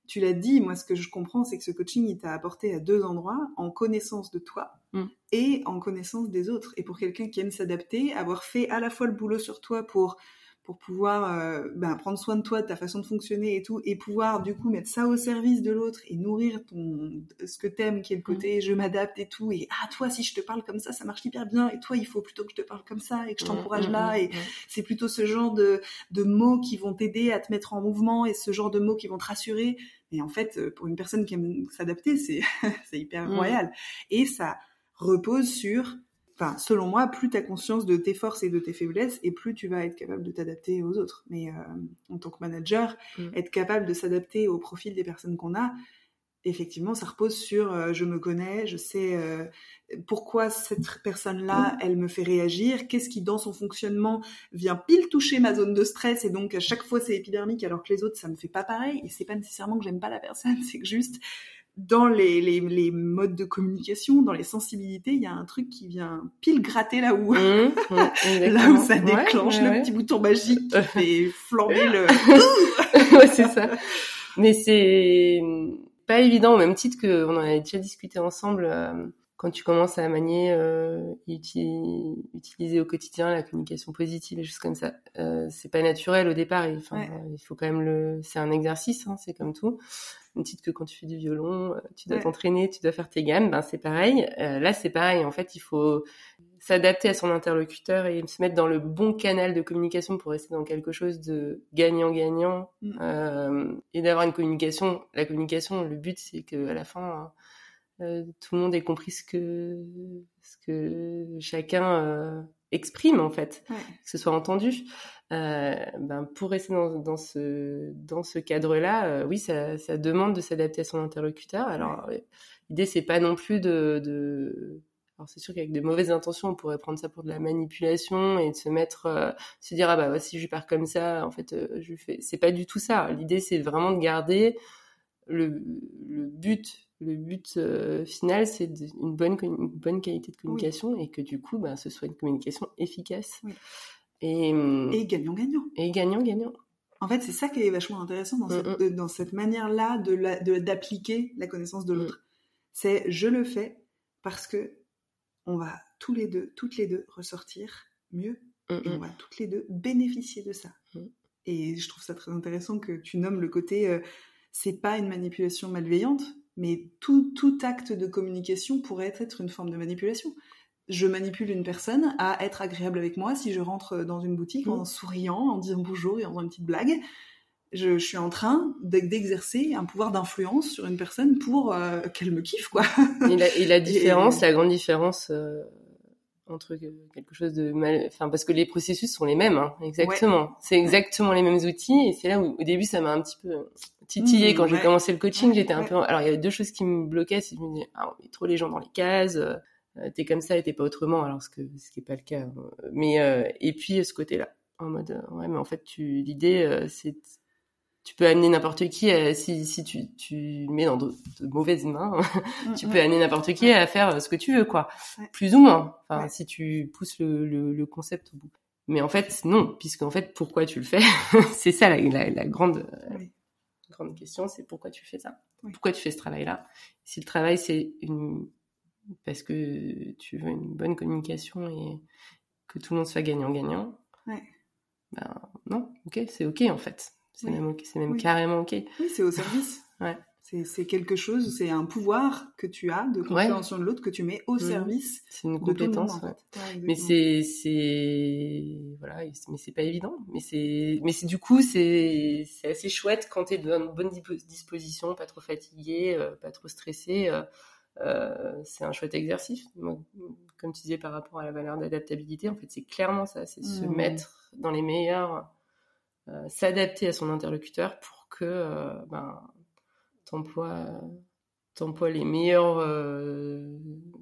tu l'as dit, moi, ce que je comprends, c'est que ce coaching, il t'a apporté à deux endroits, en connaissance de toi Mhm. et en connaissance des autres. Et pour quelqu'un qui aime s'adapter, avoir fait à la fois le boulot sur toi pour pour pouvoir euh, ben, prendre soin de toi, de ta façon de fonctionner et tout, et pouvoir du coup mettre ça au service de l'autre et nourrir ton ce que t'aimes, qui est le côté je m'adapte et tout, et ah toi si je te parle comme ça, ça marche hyper bien, et toi il faut plutôt que je te parle comme ça et que je t'encourage Mm, là, et c'est plutôt ce genre de, de mots qui vont t'aider à te mettre en mouvement et ce genre de mots qui vont te rassurer. Et en fait, euh, pour une personne qui aime s'adapter, c'est [laughs] c'est hyper royal. Et ça repose sur, enfin, selon moi, plus tu as conscience de tes forces et de tes faiblesses, et plus tu vas être capable de t'adapter aux autres. Mais euh, en tant que manager, Mm. être capable de s'adapter au profil des personnes qu'on a, effectivement, ça repose sur euh, je me connais, je sais euh, pourquoi cette personne-là, elle me fait réagir, qu'est-ce qui dans son fonctionnement vient pile toucher ma zone de stress et donc à chaque fois c'est épidermique alors que les autres ça me fait pas pareil et c'est pas nécessairement que j'aime pas la personne, [laughs] c'est que juste dans les, les, les modes de communication, dans les sensibilités, il y a un truc qui vient pile gratter [laughs] là où Mm, mm, là où ça déclenche ouais, le ouais. petit bouton magique qui [laughs] fait flamber le [laughs] ouais, c'est ça. Mais c'est pas évident au même titre que on en avait déjà discuté ensemble euh, quand tu commences à manier euh, uti- utiliser au quotidien la communication positive et choses comme ça. Euh, c'est pas naturel au départ. et, Enfin, Ouais. il faut quand même le. C'est un exercice, hein, c'est comme tout. Au titre que quand tu fais du violon, euh, tu dois Ouais. t'entraîner, tu dois faire tes gammes. Ben c'est pareil. Euh, là, c'est pareil. En fait, il faut s'adapter à son interlocuteur et se mettre dans le bon canal de communication pour rester dans quelque chose de gagnant-gagnant Mm. euh, et d'avoir une communication. La communication, le but, c'est que à la fin, euh, tout le monde ait compris ce que ce que chacun euh, exprime en fait, Ouais. que ce soit entendu. Euh, ben pour rester dans, dans ce dans ce cadre-là, oui, ça, ça demande de s'adapter à son interlocuteur. Alors l'idée c'est pas non plus de, de... alors c'est sûr qu'avec de mauvaises intentions, on pourrait prendre ça pour de la manipulation et de se mettre, euh, se dire ah bah si je pars comme ça, en fait euh, je fais. C'est pas du tout ça. L'idée c'est vraiment de garder le, le but. Le but euh, final, c'est une bonne, commu- une bonne qualité de communication et que du coup, ben, ce soit une communication efficace Oui. et, hum, gagnant-gagnant. et gagnant-gagnant. En fait, c'est ça qui est vachement intéressant dans Mm, cette, de- dans cette manière-là de d'appliquer la connaissance de l'autre. C'est je le fais parce que on va tous les deux, toutes les deux ressortir mieux et on va toutes les deux bénéficier de ça. Mm. Et je trouve ça très intéressant que tu nommes le côté euh, c'est pas une manipulation malveillante, mais tout, tout acte de communication pourrait être une forme de manipulation. Je manipule une personne à être agréable avec moi si je rentre dans une boutique en Mm. souriant, en disant bonjour et en faisant une petite blague. Je, je suis en train d'e- d'exercer un pouvoir d'influence sur une personne pour euh, qu'elle me kiffe, quoi. Et la, et la [laughs] différence, la grande différence euh, entre que- quelque chose de mal, enfin parce que les processus sont les mêmes, hein, exactement. C'est exactement les mêmes outils et c'est là où au début ça m'a un petit peu titillé Mmh, quand j'ai ouais. commencé le coaching. J'étais un ouais. peu, alors il y avait deux choses qui me bloquaient, c'est que je me disais ah on met trop les gens dans les cases. euh, t'es comme ça et t'es pas autrement, alors ce que ce qui est pas le cas. hein. Mais euh, et puis ce côté-là, en mode euh, ouais mais en fait tu l'idée euh, c'est tu peux amener n'importe qui euh, si si tu tu le mets dans de, de mauvaises mains [laughs] tu peux amener n'importe qui à faire euh, ce que tu veux, quoi. Ouais. Plus ou moins. Enfin, Ouais. si tu pousses le, le, le concept au bout. Mais en fait, non, puisque en fait, pourquoi tu le fais? [laughs] C'est ça la, la, la grande. Grande question, c'est pourquoi tu fais ça? Oui. Pourquoi tu fais ce travail-là? Si le travail c'est une parce que tu veux une bonne communication et que tout le monde soit gagnant-gagnant, Ouais. ben non, ok, c'est ok en fait. C'est Oui. même, ok, c'est même Oui. carrément ok. Oui, c'est au service. Ouais. C'est quelque chose, c'est un pouvoir que tu as de compréhension de l'autre que tu mets au Mhm. service C'est une de monde, compétence. en ouais. fait. Ouais, Mais c'est c'est voilà, mais c'est pas évident. Mais c'est mais c'est du coup c'est c'est assez chouette quand t'es dans une bonne dispo- disposition, pas trop fatigué, euh, pas trop stressé. euh, euh, c'est un chouette exercice. Comme tu disais par rapport à la valeur d'adaptabilité, en fait, c'est clairement ça, c'est se Mhm. mettre dans les meilleurs, s'adapter à son interlocuteur pour que ben t'emploies t'emploies les meilleurs euh,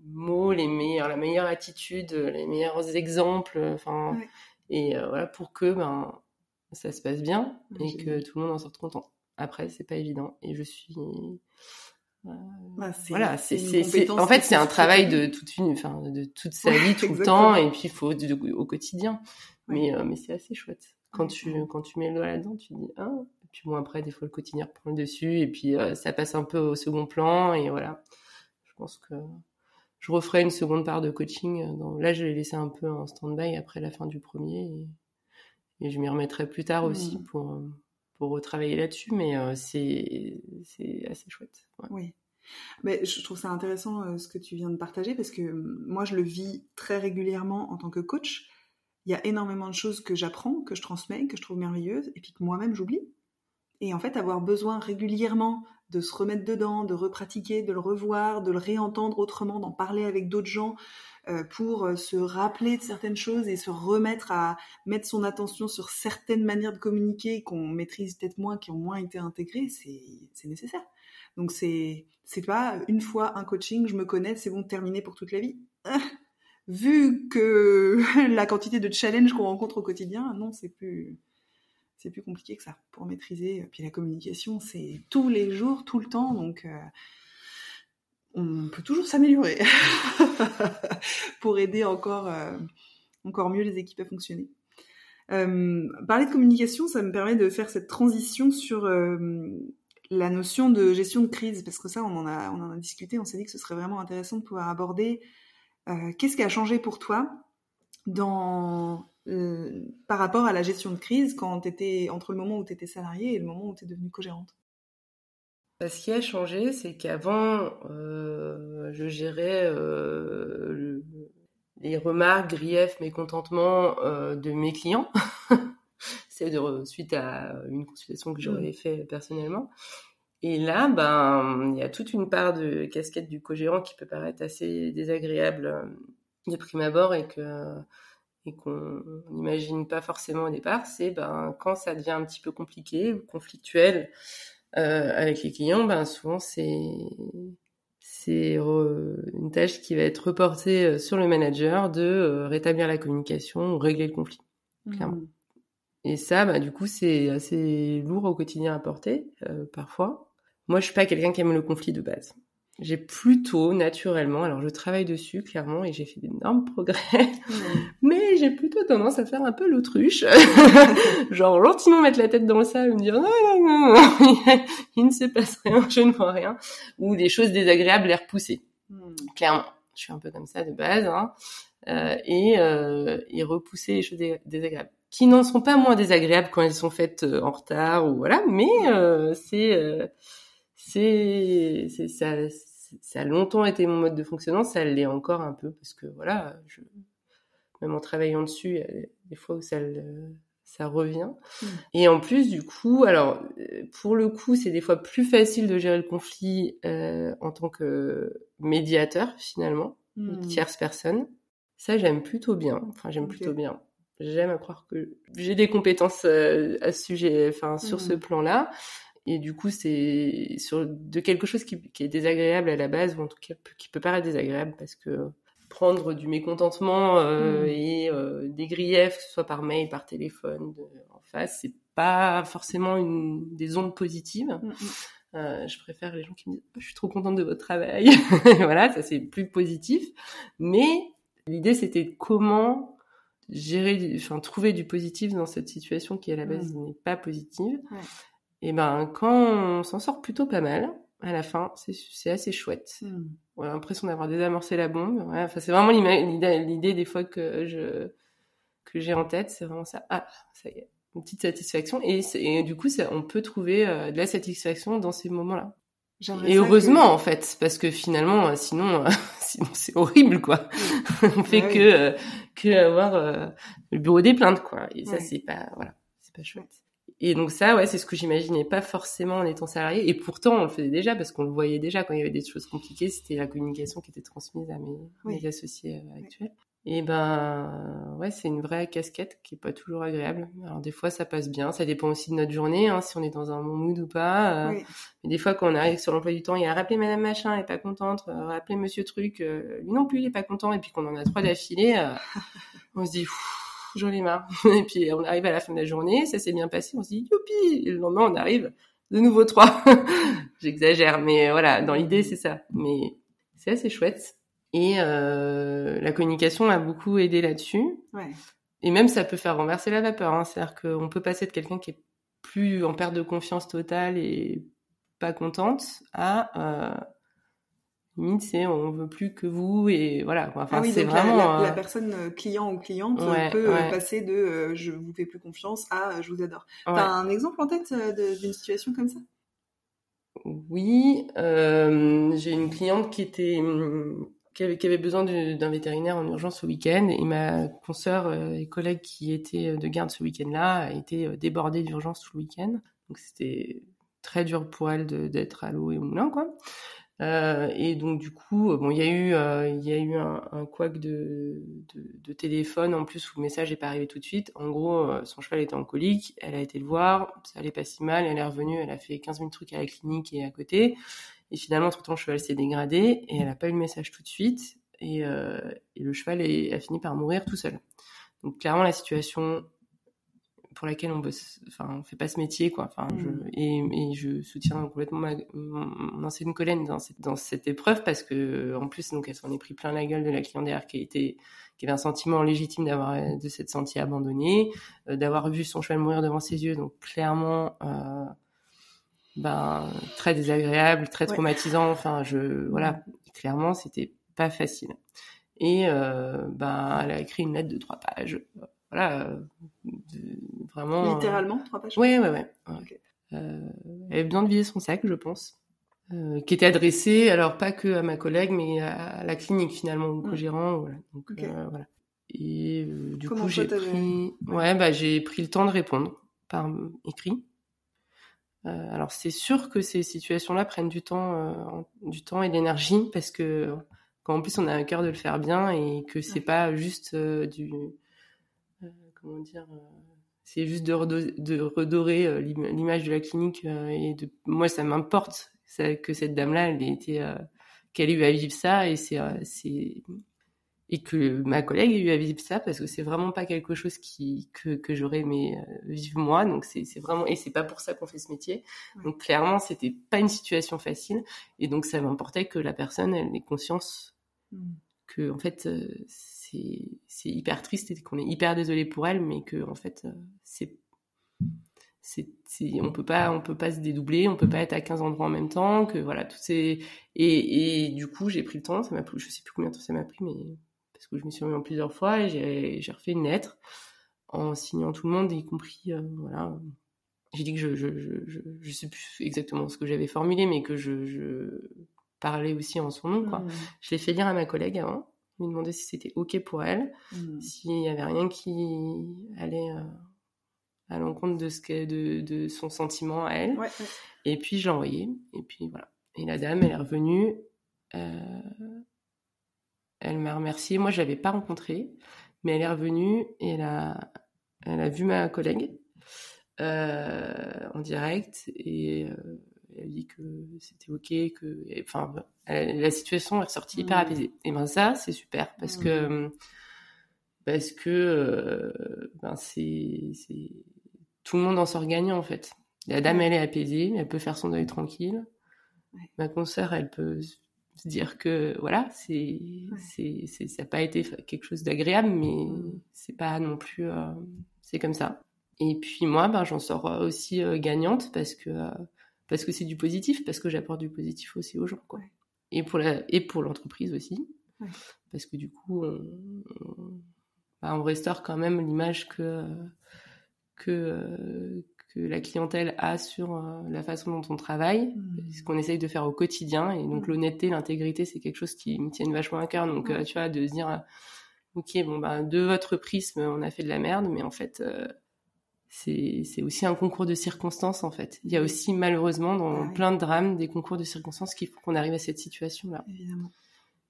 mots, les meilleurs, la meilleure attitude, les meilleurs exemples, enfin, Ouais. et euh, voilà pour que ben ça se passe bien et que tout le monde en sorte content. Après, c'est pas évident et je suis bah, voilà, c'est, en fait, c'est un travail de toute une, enfin, de toute sa vie, tout le temps, et puis il faut au quotidien. Mais, euh, mais c'est assez chouette. Quand tu, quand tu mets le doigt là-dedans, tu dis, ah, et puis bon, après, des fois, le quotidien reprend le dessus, et puis euh, ça passe un peu au second plan, et voilà. Je pense que je referai une seconde part de coaching. Dans... Là, je l'ai laissé un peu en stand-by après la fin du premier, et, et je m'y remettrai plus tard aussi mmh. pour, pour retravailler là-dessus, mais c'est, c'est assez chouette. Oui. Mais je trouve ça intéressant euh, ce que tu viens de partager parce que moi je le vis très régulièrement en tant que coach. Il y a énormément de choses que j'apprends, que je transmets, que je trouve merveilleuses et puis que moi-même j'oublie. Et en fait, avoir besoin régulièrement de se remettre dedans, de repratiquer, de le revoir, de le réentendre autrement, d'en parler avec d'autres gens euh, pour euh, se rappeler de certaines choses et se remettre à mettre son attention sur certaines manières de communiquer qu'on maîtrise peut-être moins, qui ont moins été intégrées, c'est nécessaire. Donc c'est c'est pas une fois un coaching, je me connais, c'est bon, terminé pour toute la vie. [laughs] Vu que [laughs] la quantité de challenges qu'on rencontre au quotidien, non, c'est plus c'est plus compliqué que ça pour maîtriser. Puis la communication, c'est tous les jours, tout le temps, donc euh, on peut toujours s'améliorer [laughs] pour aider encore euh, encore mieux les équipes à fonctionner. Euh, parler de communication, ça me permet de faire cette transition sur la notion de gestion de crise, parce que ça, on en a, on en a discuté, on s'est dit que ce serait vraiment intéressant de pouvoir aborder euh, qu'est-ce qui a changé pour toi dans, euh, par rapport à la gestion de crise quand étais entre le moment où tu étais salarié et le moment où tu es devenue co-gérante bah, Ce qui a changé, c'est qu'avant, euh, je gérais les remarques, griefs, mécontentements de mes clients. [laughs] c'est suite à une consultation que j'aurais mmh. fait personnellement. Et là, ben, il y a toute une part de casquette du co-gérant qui peut paraître assez désagréable euh, de prime abord et que et qu'on n'imagine pas forcément au départ, c'est ben quand ça devient un petit peu compliqué ou conflictuel euh, avec les clients, ben souvent c'est c'est une tâche qui va être reportée euh, sur le manager de rétablir la communication ou régler le conflit, clairement. Mmh. Et ça, bah, du coup, c'est assez lourd au quotidien à porter, euh, parfois. Moi, je suis pas quelqu'un qui aime le conflit de base. J'ai plutôt, naturellement, alors je travaille dessus, clairement, et j'ai fait d'énormes [laughs] progrès, mais j'ai plutôt tendance à faire un peu l'autruche. [laughs] Genre, gentiment mettre la tête dans le sable et me dire, non, non, non, non, [laughs] il ne se passe rien, je ne vois rien. Ou des choses désagréables, les repousser. Hmm. Clairement. Je suis un peu comme ça de base, hein. Euh, et, euh, et repousser les choses désagréables qui n'en sont pas moins désagréables quand elles sont faites euh, en retard ou voilà, mais euh, c'est c'est ça, ça a longtemps été mon mode de fonctionnement, ça l'est encore un peu parce que voilà, je, même en travaillant dessus, il y a des fois où ça ça revient. Mmh. Et en plus, du coup, alors pour le coup, c'est des fois plus facile de gérer le conflit euh, en tant que médiateur finalement, mmh. tierce personne. Ça, j'aime plutôt bien. Enfin, j'aime plutôt bien. J'aime à croire que j'ai des compétences euh, à ce sujet, enfin sur ce mmh. plan-là. Et du coup, c'est sur de quelque chose qui, qui, est désagréable à la base, ou en tout cas qui peut paraître désagréable, parce que prendre du mécontentement euh, mmh. et euh, des griefs, que ce soit par mail, par téléphone, de, en face, c'est pas forcément une, des ondes positives. Mmh, euh, je préfère les gens qui me disent oh, je suis trop contente de votre travail [laughs] voilà ça c'est plus positif mais l'idée c'était comment gérer, enfin trouver du positif dans cette situation qui à la base mmh. n'est pas positive. Et ben quand on s'en sort plutôt pas mal, à la fin, c'est assez chouette. Mmh. On a l'impression d'avoir désamorcé la bombe. enfin, c'est vraiment l'idée des fois que je que j'ai en tête, c'est vraiment ça. Ah, ça y est, une petite satisfaction. Et, et du coup, ça, on peut trouver euh, de la satisfaction dans ces moments-là. Et heureusement en fait, parce que finalement, euh, sinon, euh, [laughs] sinon c'est horrible quoi. [laughs] On fait que euh, que avoir le bureau des plaintes quoi. Et ça c'est pas voilà, c'est pas chouette. Et donc ça, ouais, c'est ce que j'imaginais pas forcément en étant salarié. Et pourtant, on le faisait déjà parce qu'on le voyait déjà quand il y avait des choses compliquées. C'était la communication qui était transmise à mes, mes associés actuels. Et ben ouais, c'est une vraie casquette qui est pas toujours agréable. Alors des fois ça passe bien, ça dépend aussi de notre journée, hein, si on est dans un bon mood ou pas. Euh. Mais des fois quand on arrive sur l'emploi du temps, il y a rappelé Madame Machin, elle est pas contente, euh, rappeler Monsieur Truc, euh, lui non plus il est pas content, et puis qu'on en a trois d'affilée, [laughs] on se dit j'en ai marre. [laughs] et puis on arrive à la fin de la journée, ça s'est bien passé, on se dit youpi, et le lendemain on arrive de nouveau trois. [laughs] j'exagère, mais voilà, dans l'idée c'est ça. Mais c'est assez chouette. Et euh, la communication a beaucoup aidé là-dessus. Ouais. Et même ça peut faire renverser la vapeur. Hein. C'est-à-dire qu'on peut passer de quelqu'un qui est plus en perte de confiance totale et pas contente à euh, limite c'est on veut plus que vous et voilà enfin ah oui, c'est vraiment la, la, euh, la personne euh, client ou cliente euh, Ouais, peut ouais. passer de euh, je vous fais plus confiance à je vous adore. ouais. T'as un exemple en tête d'une situation comme ça? Oui, euh, j'ai une cliente qui était qui avait, qui avait besoin d'un vétérinaire en urgence ce week-end et ma consoeur et collègue qui était de garde ce week-end-là a été débordée d'urgence tout le week-end. Donc c'était très dur pour elle d'être à l'eau et au moulin, quoi. Euh, et donc du coup, euh, bon, il y a eu, euh, il y a eu un, un couac de, de, de téléphone en plus où le message n'est pas arrivé tout de suite. En gros, euh, son cheval était en colique, elle a été le voir, ça allait pas si mal, elle est revenue, elle a fait 15 000 trucs à la clinique et à côté. Et finalement, entre temps, le cheval s'est dégradé et elle a pas eu le message tout de suite. Et, euh, et le cheval a fini par mourir tout seul. Donc clairement, la situation pour laquelle on bosse, enfin, on fait pas ce métier, quoi. Enfin, je, Mm. et, et je soutiens complètement ma, mon, ancienne collègue dans cette, dans cette épreuve parce que, en plus, donc, elle s'en est pris plein la gueule de la cliente derrière qui était, qui avait un sentiment légitime d'avoir, de s'être sentie abandonnée, euh, d'avoir vu son cheval mourir devant ses yeux. Donc, clairement, euh, ben, très désagréable, très Ouais. traumatisant. Enfin, je, voilà, clairement, c'était pas facile. Et euh, ben, elle a écrit une lettre de trois pages. Voilà, euh, vraiment. euh, Littéralement, trois pages ouais. Ok. Euh, elle avait besoin de vider son sac, je pense. Euh, qui était adressé, alors pas que à ma collègue, mais à la clinique finalement, au Mm. co-gérant. Voilà. Donc, euh, voilà. Et euh, du Comment coup, j'ai pris, ouais, bah, j'ai pris le temps de répondre par écrit. Alors c'est sûr que ces situations-là prennent du temps, du temps et de l'énergie parce que quand en plus on a un cœur de le faire bien et que c'est Ouais. pas juste du, comment dire, euh, c'est juste de, redo- de redorer euh, l'im- l'image de la clinique euh, et de, moi ça m'importe que cette dame-là, elle ait été, euh, qu'elle ait eu à vivre ça et c'est, et que ma collègue ait eu à vivre ça parce que c'est vraiment pas quelque chose qui que, que j'aurais aimé vivre moi donc c'est vraiment et c'est pas pour ça qu'on fait ce métier donc clairement c'était pas une situation facile et donc ça m'importait que la personne elle ait conscience Mm. que en fait c'est hyper triste et qu'on est hyper désolé pour elle mais que en fait euh, c'est on peut pas on peut pas se dédoubler on peut pas être à 15 endroits en même temps que voilà tout ces et, et du coup j'ai pris le temps ça m'a je sais plus combien de temps ça m'a pris mais parce que je me suis remis en plusieurs fois et j'ai refait une lettre en signant tout le monde y compris euh, voilà. J'ai dit que je je, je je je sais plus exactement ce que j'avais formulé mais que je je parlais aussi en son nom quoi. Mm. je l'ai fait lire à ma collègue avant lui demander si c'était ok pour elle Mm. s'il y avait rien qui allait euh, à l'encontre de ce que de, de son sentiment à elle Ouais, ouais. et puis je l'ai envoyé et puis voilà et la dame elle est revenue euh, elle m'a remercié moi je l'avais pas rencontrée mais elle est revenue et elle a elle a vu ma collègue euh, en direct et elle a dit que c'était ok que enfin la situation est ressortie hyper Mm. apaisée et ben ça c'est super parce Mm. que parce que euh, ben c'est tout le monde en sort gagnant en fait la dame elle est apaisée elle peut faire son deuil tranquille Ouais. ma consoeur elle peut se dire que voilà c'est Ouais. c'est ça n'a pas été quelque chose d'agréable mais Mm. c'est pas non plus euh, c'est comme ça et puis moi ben j'en sors aussi euh, gagnante parce que euh, parce que c'est du positif parce que j'apporte du positif aussi aux gens quoi. Et pour la et pour l'entreprise aussi. Ouais. parce que du coup on, on, bah, on restaure quand même l'image que que euh, que la clientèle a sur euh, la façon dont on travaille. Mm. ce qu'on essaye de faire au quotidien. Et donc Mm. l'honnêteté l'intégrité c'est quelque chose qui me tient vachement à cœur. Donc euh, tu vois de se dire euh, ok bon bah de votre prisme on a fait de la merde. Mais en fait euh, c'est aussi un concours de circonstances en fait il y a aussi malheureusement dans Ah oui. plein de drames des concours de circonstances qui font qu'on arrive à cette situation là Évidemment.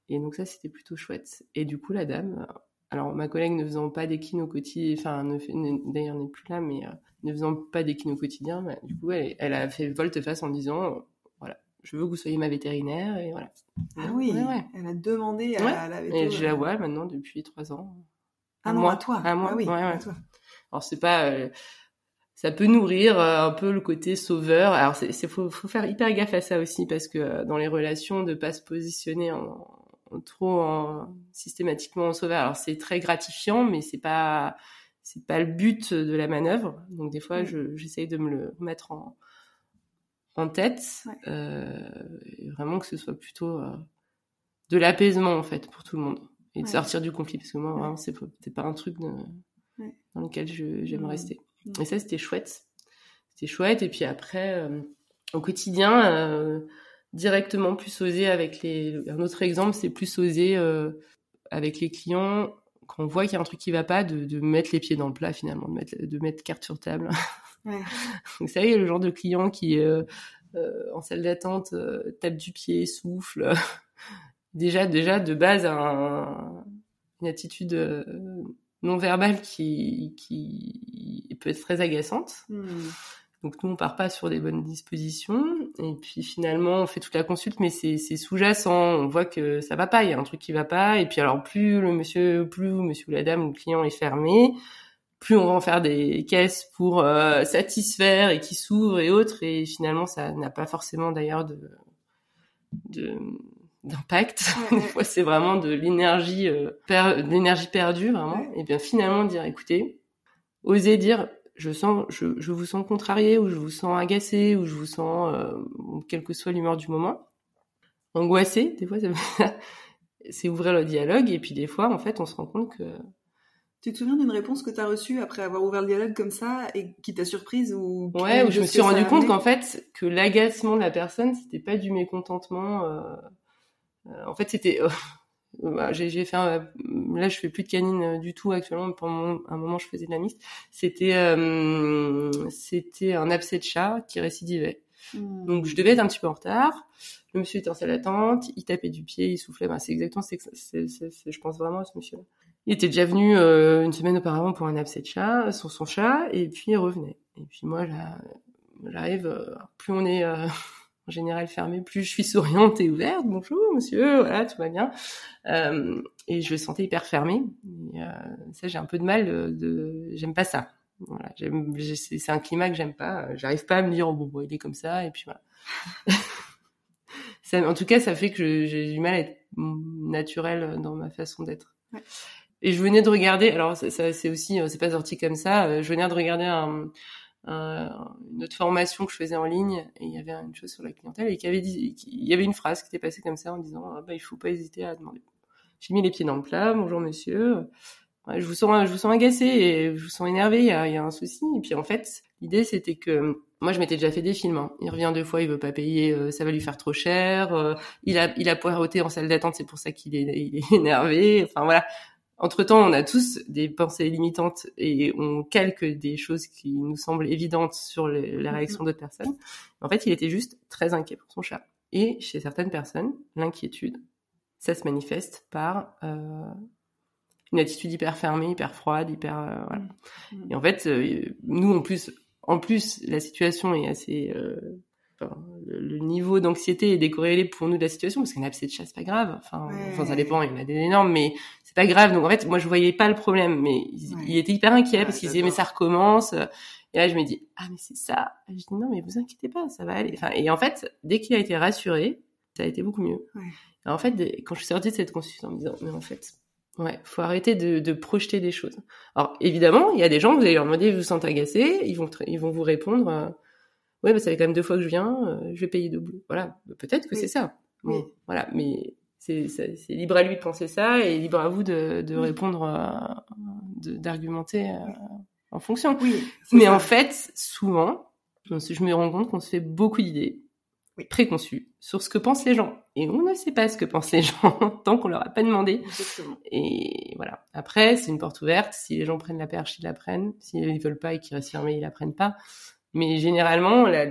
et donc ça, c'était plutôt chouette. Et du coup, la dame, alors ma collègue ne faisant pas d'équine au quotidien, enfin, d'ailleurs n'est plus là, mais euh, ne faisant pas d'équine au quotidien, bah, du coup, elle, elle a fait volte-face en disant, euh, voilà, je veux que vous soyez ma vétérinaire, et voilà. Ah oui, Ouais, ouais. elle a demandé à Ouais. la Et véto, je la vois maintenant depuis trois ans. Ah À non, moi. à toi. À moi, Ah oui, à toi. Alors c'est pas, euh, ça peut nourrir un peu le côté sauveur. Alors, c'est faut, faut faire hyper gaffe à ça aussi parce que dans les relations, de pas se positionner en, trop en, systématiquement en sauveur. Alors, c'est très gratifiant, mais c'est pas c'est pas le but de la manœuvre. Donc des fois, j'essaye de me le mettre en, en tête, euh, vraiment que ce soit plutôt euh, de l'apaisement en fait pour tout le monde et de sortir du conflit parce que moi vraiment c'est pas un truc dans lequel j'aime mmh. rester. Mmh. Et ça c'était chouette, c'était chouette. Et puis après euh, au quotidien euh, directement plus oser avec les. Un autre exemple c'est plus oser avec les clients quand on voit qu'il y a un truc qui va pas, de, de, mettre les pieds dans le plat finalement, de mettre, de mettre carte sur table. [laughs] Ouais. Vous savez, le genre de client qui, euh, euh, en salle d'attente, euh, tape du pied, souffle. [laughs] déjà, déjà, de base, un, une attitude euh, non verbale qui, qui peut être très agaçante. Hmm. Donc nous, on part pas sur des bonnes dispositions. Et puis finalement, on fait toute la consulte, mais c'est sous-jacent. On voit que ça va pas, il y a un truc qui va pas. Et puis alors, plus le monsieur, plus monsieur ou la dame ou le client est fermé, plus on va en faire des caisses pour euh, satisfaire et qui s'ouvrent et autres. Et finalement, ça n'a pas forcément d'ailleurs de d'impact. [laughs] Des fois, c'est vraiment de l'énergie, euh, perdue vraiment. Et bien finalement, dire, écoutez, oser dire je sens, je, je, vous sens contrarié ou je vous sens agacé ou je vous sens, euh, quelle que soit l'humeur du moment, angoissé. Des fois, [laughs] c'est ouvrir le dialogue et puis des fois, en fait, on se rend compte que. Tu te souviens d'une réponse que tu as reçue après avoir ouvert le dialogue comme ça et qui t'a surprise ou Ouais, où je me suis rendu compte qu'en fait que l'agacement de la personne, c'était pas du mécontentement. Euh, en fait, c'était [laughs] bah, j'ai fait un, là je fais plus de canine euh, du tout actuellement mais pendant un moment je faisais de la mixte. C'était euh, c'était un abcès de chat qui récidivait. Hmm. donc je devais être un petit peu en retard. Le monsieur était en salle d'attente il tapait du pied il soufflait. Bah, c'est exactement c'est je pense vraiment à ce monsieur là il était déjà venu euh, une semaine auparavant pour un abcès de chat sur son chat et puis il revenait. Et puis moi j'arrive plus on est [laughs] en général fermé, plus je suis souriante et ouverte. Bonjour, monsieur, voilà, tout va bien. Euh, et je me sentais hyper fermée. Et, euh, ça, j'ai un peu de mal. De, j'aime pas ça. Voilà, c'est un climat que j'aime pas. J'arrive pas à me dire oh, bon, bon, il est comme ça et puis voilà. [laughs] ça, en tout cas, ça fait que j'ai du mal à être naturelle dans ma façon d'être. Ouais. Et je venais de regarder. Alors, ça, ça c'est aussi, c'est pas sorti comme ça. Euh, je venais de regarder un euh, une autre formation que je faisais en ligne et il y avait une chose sur la clientèle et qui avait dit, il y avait une phrase qui était passée comme ça en disant ah, bah il faut pas hésiter à demander. J'ai mis les pieds dans le plat, bonjour monsieur, ouais, je vous sens je vous sens agacé et je vous sens énervé, il y a, y a un souci et puis en fait l'idée c'était que moi, je m'étais déjà fait des films. Hein. Il revient deux fois, il veut pas payer, euh, ça va lui faire trop cher. Euh, il a, il a poireauté en salle d'attente, c'est pour ça qu'il est, il est [laughs] énervé. Enfin voilà, entre-temps, on a tous des pensées limitantes et on calque des choses qui nous semblent évidentes sur les, la mhm. réaction d'autres personnes. En fait, il était juste très inquiet pour son chat. Et chez certaines personnes, l'inquiétude, ça se manifeste par euh, une attitude hyper fermée, hyper froide, hyper euh, voilà. Mhm. Et en fait, euh, nous en plus, en plus, la situation est assez euh, le, niveau d'anxiété est décorrélé pour nous de la situation parce qu'un abcès de chat c'est pas grave. Enfin, enfin ça dépend il y en a des énormes mais c'est pas grave. Donc en fait moi je voyais pas le problème mais il, était hyper inquiet parce qu'il disait mais ça recommence. Et là je me dis ah mais c'est ça. Et je dis non mais vous inquiétez pas ça va aller. Enfin et en fait dès qu'il a été rassuré ça a été beaucoup mieux. Et en fait quand je suis sortie de cette consultation en me disant mais en fait Ouais, faut arrêter de, de, projeter des choses. Alors évidemment, il y a des gens, vous allez leur demander, vous vous sentez agacé, ils vont, ils vont vous répondre, euh, ouais, bah, ça fait quand même deux fois que je viens, euh, je vais payer double. Voilà, peut-être que c'est ça. Bon, voilà, mais c'est libre à lui de penser ça et libre à vous de, de répondre, euh, d'argumenter euh, en fonction. Oui, mais en fait, souvent, je me rends compte qu'on se fait beaucoup d'idées préconçues sur ce que pensent les gens. Et on ne sait pas ce que pensent les [laughs] gens tant qu'on leur a pas demandé. Exactement. Et voilà. Après, c'est une porte ouverte. Si les gens prennent la perche, ils la prennent. S'ils ne veulent pas et qu'ils restent fermés, ils la prennent pas. Mais généralement, la,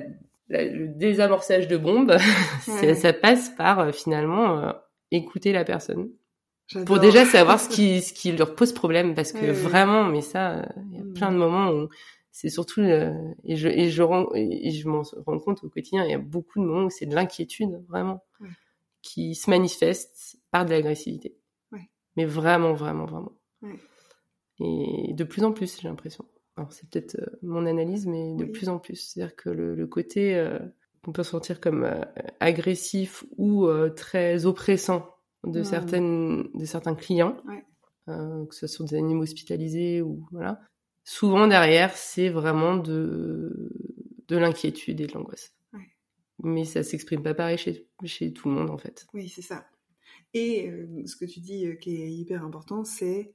le désamorçage de bombes, [laughs] ça, passe par euh, finalement euh, écouter la personne. Pour déjà savoir ce [laughs] qui, ce qui leur pose problème, parce que vraiment, mais ça, euh, il y a plein de mm. moments où c'est surtout et je et je rends, et je m'en rends compte au quotidien, il y a beaucoup de moments où c'est de l'inquiétude vraiment qui se manifeste par de l'agressivité. Mais vraiment, vraiment, vraiment. Et de plus en plus, j'ai l'impression. C'est peut-être mon analyse, mais de plus en plus. C'est-à-dire que le, côté qu'on peut sentir comme agressif ou très oppressant de mmh. certaines de certains clients, que ce soit des animaux hospitalisés ou voilà. Souvent derrière, c'est vraiment de de l'inquiétude et de l'angoisse. Mais ça s'exprime pas pareil chez, chez tout le monde en fait. Oui, c'est ça. Et euh, ce que tu dis euh, qui est hyper important, c'est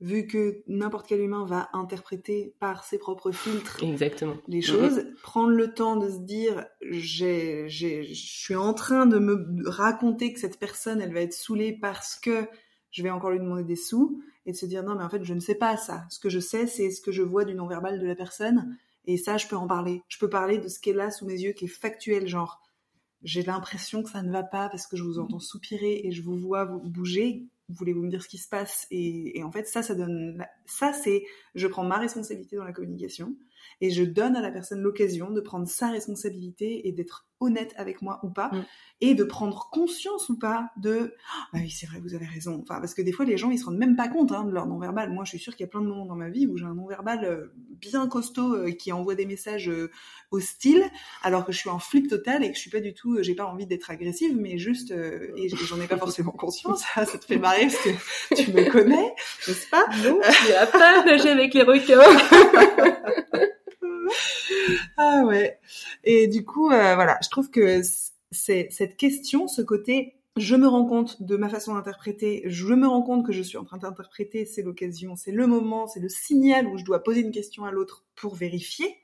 vu que n'importe quel humain va interpréter par ses propres filtres Exactement. les choses, prendre le temps de se dire j'ai, j'ai, je suis en train de me raconter que cette personne elle va être saoulée parce que je vais encore lui demander des sous et de se dire non mais en fait je ne sais pas ça. Ce que je sais c'est ce que je vois du non-verbal de la personne et ça, je peux en parler. Je peux parler de ce qui est là sous mes yeux, qui est factuel, genre j'ai l'impression que ça ne va pas parce que je vous entends soupirer et je vous vois vous bouger. Voulez-vous me dire ce qui se passe et, et en fait, ça, ça donne, ça c'est, je prends ma responsabilité dans la communication et je donne à la personne l'occasion de prendre sa responsabilité et d'être honnête avec moi ou pas, mm. et de prendre conscience ou pas de ah oui c'est vrai vous avez raison. Enfin parce que des fois les gens ils se rendent même pas compte hein, de leur non verbal. Moi je suis sûre qu'il y a plein de moments dans ma vie où j'ai un non verbal euh, bien costaud euh, qui envoie des messages euh, hostiles alors que je suis en flip total et que je suis pas du tout, j'ai pas envie d'être agressive mais juste et j'en ai pas [laughs] forcément conscience. [laughs] ça te fait marrer parce que tu me connais, n'est-ce pas? Non, tu as pas nager avec les requins. [laughs] ah ouais. Et du coup, euh, voilà, je trouve que c'est cette question, ce côté je me rends compte de ma façon d'interpréter, je me rends compte que je suis en train d'interpréter, c'est l'occasion, c'est le moment, c'est le signal où je dois poser une question à l'autre pour vérifier.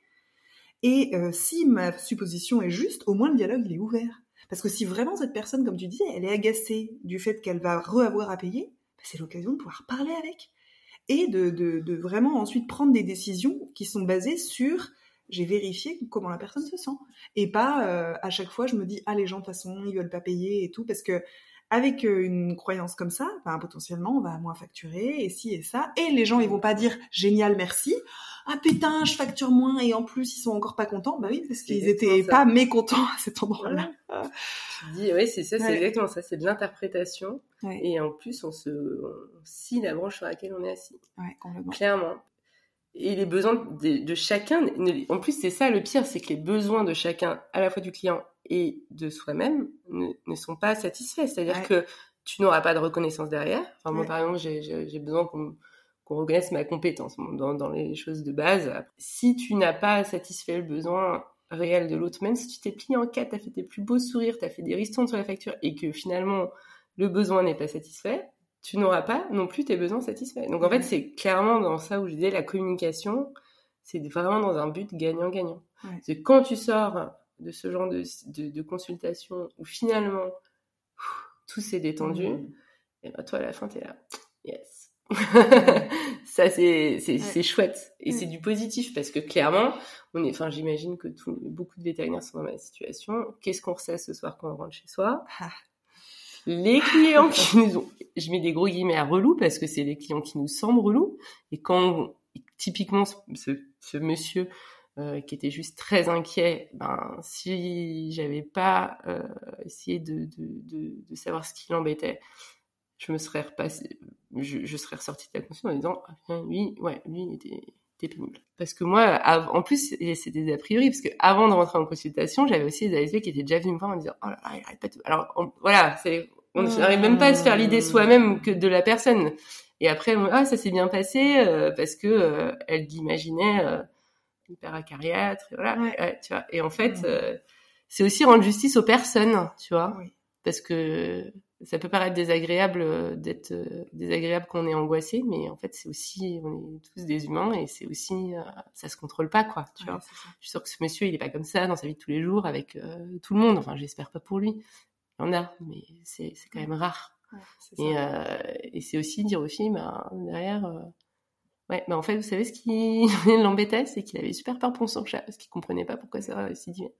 Et euh, si ma supposition est juste, au moins le dialogue il est ouvert. Parce que si vraiment cette personne, comme tu dis, elle est agacée du fait qu'elle va re-avoir à payer, bah, c'est l'occasion de pouvoir parler avec et de, de, de, vraiment ensuite prendre des décisions qui sont basées sur j'ai vérifié comment la personne se sent. Et pas euh, à chaque fois je me dis ah les gens de toute façon ils veulent pas payer et tout parce que avec euh, une croyance comme ça, ben, potentiellement on va moins facturer et si et ça et les gens ils vont pas dire génial merci ah putain je facture moins et en plus ils sont encore pas contents bah oui parce qu'ils étaient pas mécontents à cet endroit-là. dis oui c'est ça c'est exactement ça c'est de l'interprétation et en plus on se on scie la branche sur laquelle on est assis. Ouais, Clairement et les besoins de, chacun. En plus, c'est ça le pire, c'est que les besoins de chacun, à la fois du client et de soi-même, ne, sont pas satisfaits. C'est-à-dire que tu n'auras pas de reconnaissance derrière. Enfin, moi, par exemple, j'ai besoin qu'on reconnaisse ma compétence dans, dans, les choses de base. Si tu n'as pas satisfait le besoin réel de l'autre, même si tu t'es plié en quatre, tu as fait tes plus beaux sourires, tu as fait des ristournes sur la facture et que finalement le besoin n'est pas satisfait, tu n'auras pas non plus tes besoins satisfaits. Donc en fait, c'est clairement dans ça où je disais la communication, c'est vraiment dans un but gagnant-gagnant. C'est quand tu sors de ce genre de, de, consultation où finalement tout s'est détendu, mmh. et ben toi à la fin t'es là, yes. [laughs] ça c'est c'est chouette. Et c'est du positif parce que clairement on est enfin j'imagine que beaucoup de vétérinaires sont dans ma situation. Qu'est-ce qu'on sait ce soir quand on rentre chez soi? Ah. Les clients qui [laughs] nous ont, je mets des gros guillemets à relou parce que c'est les clients qui nous semblent relous. Et quand, typiquement, ce, ce monsieur euh, qui était juste très inquiet, ben si j'avais pas euh, essayé de, de, de, de, savoir ce qui l'embêtait, je me serais repassé, je, je serais ressortie de la conscience en disant, ah, lui, ouais, lui, il était, pénible. Parce que moi, en plus, c'était des a priori, parce que avant de rentrer en consultation, j'avais aussi des ASV qui étaient déjà venus me voir en me disant, oh là là, il arrête pas de... Alors, voilà, c'est, on n'arrive même pas à se faire l'idée soi-même que de la personne. Et après, ah, ça s'est bien passé, euh, parce que euh, elle l'imaginait euh, hyper acariâtre, et voilà, tu vois. Et en fait, euh, c'est aussi rendre justice aux personnes, tu vois. Parce que ça peut paraître désagréable euh, d'être euh, désagréable qu'on est angoissé, mais en fait c'est aussi on est tous des humains et c'est aussi euh, ça se contrôle pas quoi. Tu vois, je suis sûre que ce monsieur il est pas comme ça dans sa vie de tous les jours avec tout le monde. Enfin j'espère pas pour lui. Il y en a, mais c'est quand même rare. et et c'est aussi dire aux filles bah, derrière ouais bah en fait vous savez ce qui [laughs] l'embêtait c'est qu'il avait super peur pour son chat parce qu'il comprenait pas pourquoi ça récidivait.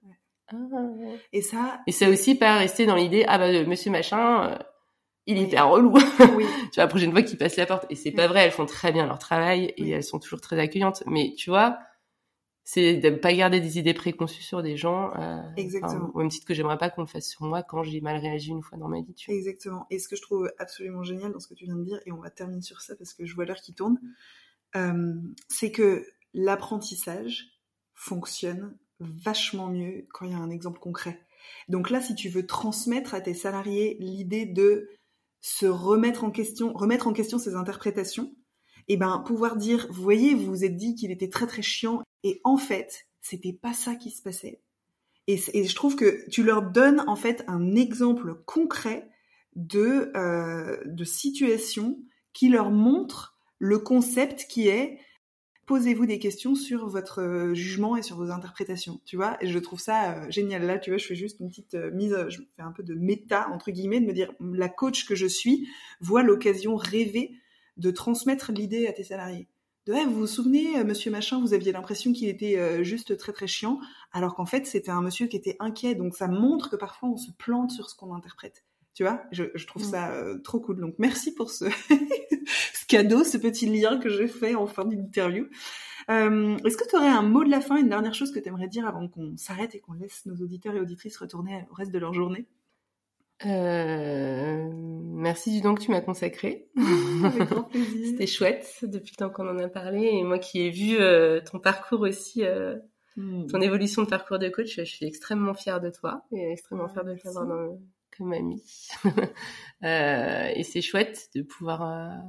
Ah. Et ça. Et ça aussi pas rester dans l'idée ah bah Monsieur machin, euh, il est hyper relou. [laughs] Oui. tu vois la prochaine fois qu'il passe la porte et c'est pas vrai, elles font très bien leur travail et elles sont toujours très accueillantes. Mais tu vois, c'est de pas garder des idées préconçues sur des gens. Euh, Exactement. au même titre que j'aimerais pas qu'on le fasse sur moi quand j'ai mal réagi une fois dans ma vie. Tu vois. Exactement. Et ce que je trouve absolument génial dans ce que tu viens de dire, et on va terminer sur ça parce que je vois l'heure qui tourne, euh, c'est que l'apprentissage fonctionne vachement mieux quand il y a un exemple concret. Donc là, si tu veux transmettre à tes salariés l'idée de se remettre en question, remettre en question ses interprétations, et eh ben pouvoir dire, vous voyez, vous vous êtes dit qu'il était très très chiant, et en fait, c'était pas ça qui se passait. Et, je trouve que tu leur donnes en fait un exemple concret de euh, de situation qui leur montre le concept qui est posez-vous des questions sur votre euh, jugement et sur vos interprétations, tu vois. Et je trouve ça euh, génial. Là, tu vois, je fais juste une petite euh, mise, je fais un peu de méta entre guillemets, de me dire la coach que je suis voit l'occasion rêvée de transmettre l'idée à tes salariés. De vous vous souvenez, monsieur machin, vous aviez l'impression qu'il était juste très très chiant, alors qu'en fait c'était un monsieur qui était inquiet. Donc ça montre que parfois on se plante sur ce qu'on interprète. Tu vois, je, je trouve mm. ça trop cool. Donc merci pour [laughs] ce, cadeau, ce petit lien que j'ai fait en fin d'interview. Euh, Est-ce que tu aurais un mot de la fin, une dernière chose que tu aimerais dire avant qu'on s'arrête et qu'on laisse nos auditeurs et auditrices retourner au reste de leur journée? Euh, merci du don que tu m'as consacré. [laughs] [laughs] C'était chouette depuis le temps qu'on en a parlé et moi qui ai vu euh, ton parcours aussi, euh, hmm. ton évolution de parcours de coach, je suis extrêmement fière de toi et extrêmement fière de t'avoir comme amie. [laughs] et c'est chouette de pouvoir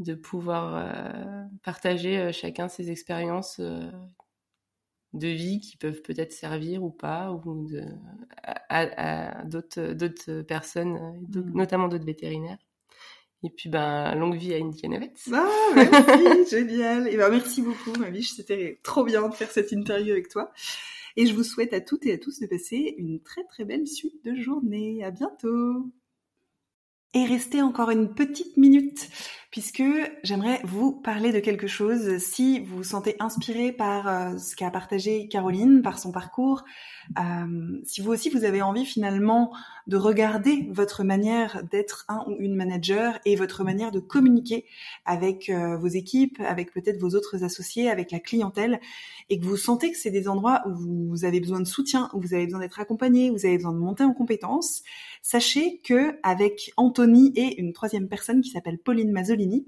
de pouvoir euh, partager euh, chacun ses expériences euh, de vie qui peuvent peut-être servir ou pas, ou à, d'autres, d'autres personnes, mmh. notamment d'autres vétérinaires. Et puis, ben, longue vie à Indiana Vets. Ah, merci, [laughs] génial. Et ben, merci beaucoup, ma biche. C'était trop bien de faire cette interview avec toi. Et je vous souhaite à toutes et à tous de passer une très très belle suite de journée. À bientôt. Et restez encore une petite minute puisque j'aimerais vous parler de quelque chose. Si vous vous sentez inspiré par euh, ce qu'a partagé Caroline, par son parcours, euh, si vous aussi vous avez envie finalement de regarder votre manière d'être un ou une manager et votre manière de communiquer avec euh, vos équipes, avec peut-être vos autres associés, avec la clientèle, et que vous sentez que c'est des endroits où vous avez besoin de soutien, où vous avez besoin d'être accompagné, où vous avez besoin de monter en compétences, sachez que avec Anthony et une troisième personne qui s'appelle Pauline Mazzolini,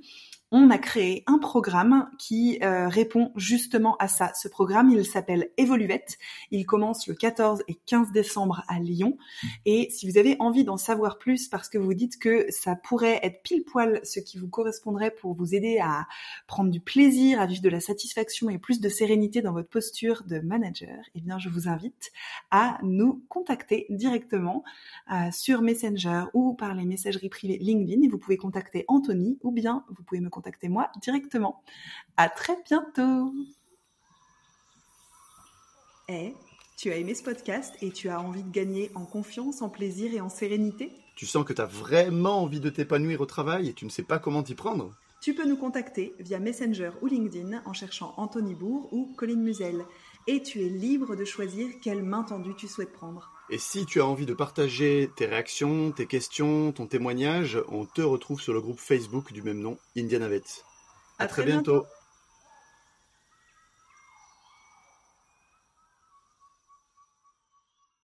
on a créé un programme qui euh, répond justement à ça. Ce programme, il s'appelle Evoluette. Il commence le 14 et 15 décembre à Lyon. Et si vous avez envie d'en savoir plus parce que vous dites que ça pourrait être pile poil ce qui vous correspondrait pour vous aider à prendre du plaisir, à vivre de la satisfaction et plus de sérénité dans votre posture de manager, eh bien, je vous invite à nous contacter directement euh, sur Messenger ou par les messageries privées LinkedIn et vous pouvez contacter Anthony ou bien vous pouvez me contacter contactez-moi directement. À très bientôt. Eh, tu as aimé ce podcast et tu as envie de gagner en confiance, en plaisir et en sérénité? Tu sens que tu as vraiment envie de t'épanouir au travail et tu ne sais pas comment t'y prendre? Tu peux nous contacter via Messenger ou LinkedIn en cherchant Anthony Bourg ou Colline Musel. Et tu es libre de choisir quelle main tendue tu souhaites prendre. Et si tu as envie de partager tes réactions, tes questions, ton témoignage, on te retrouve sur le groupe Facebook du même nom, Indianavet. À, très, bientôt.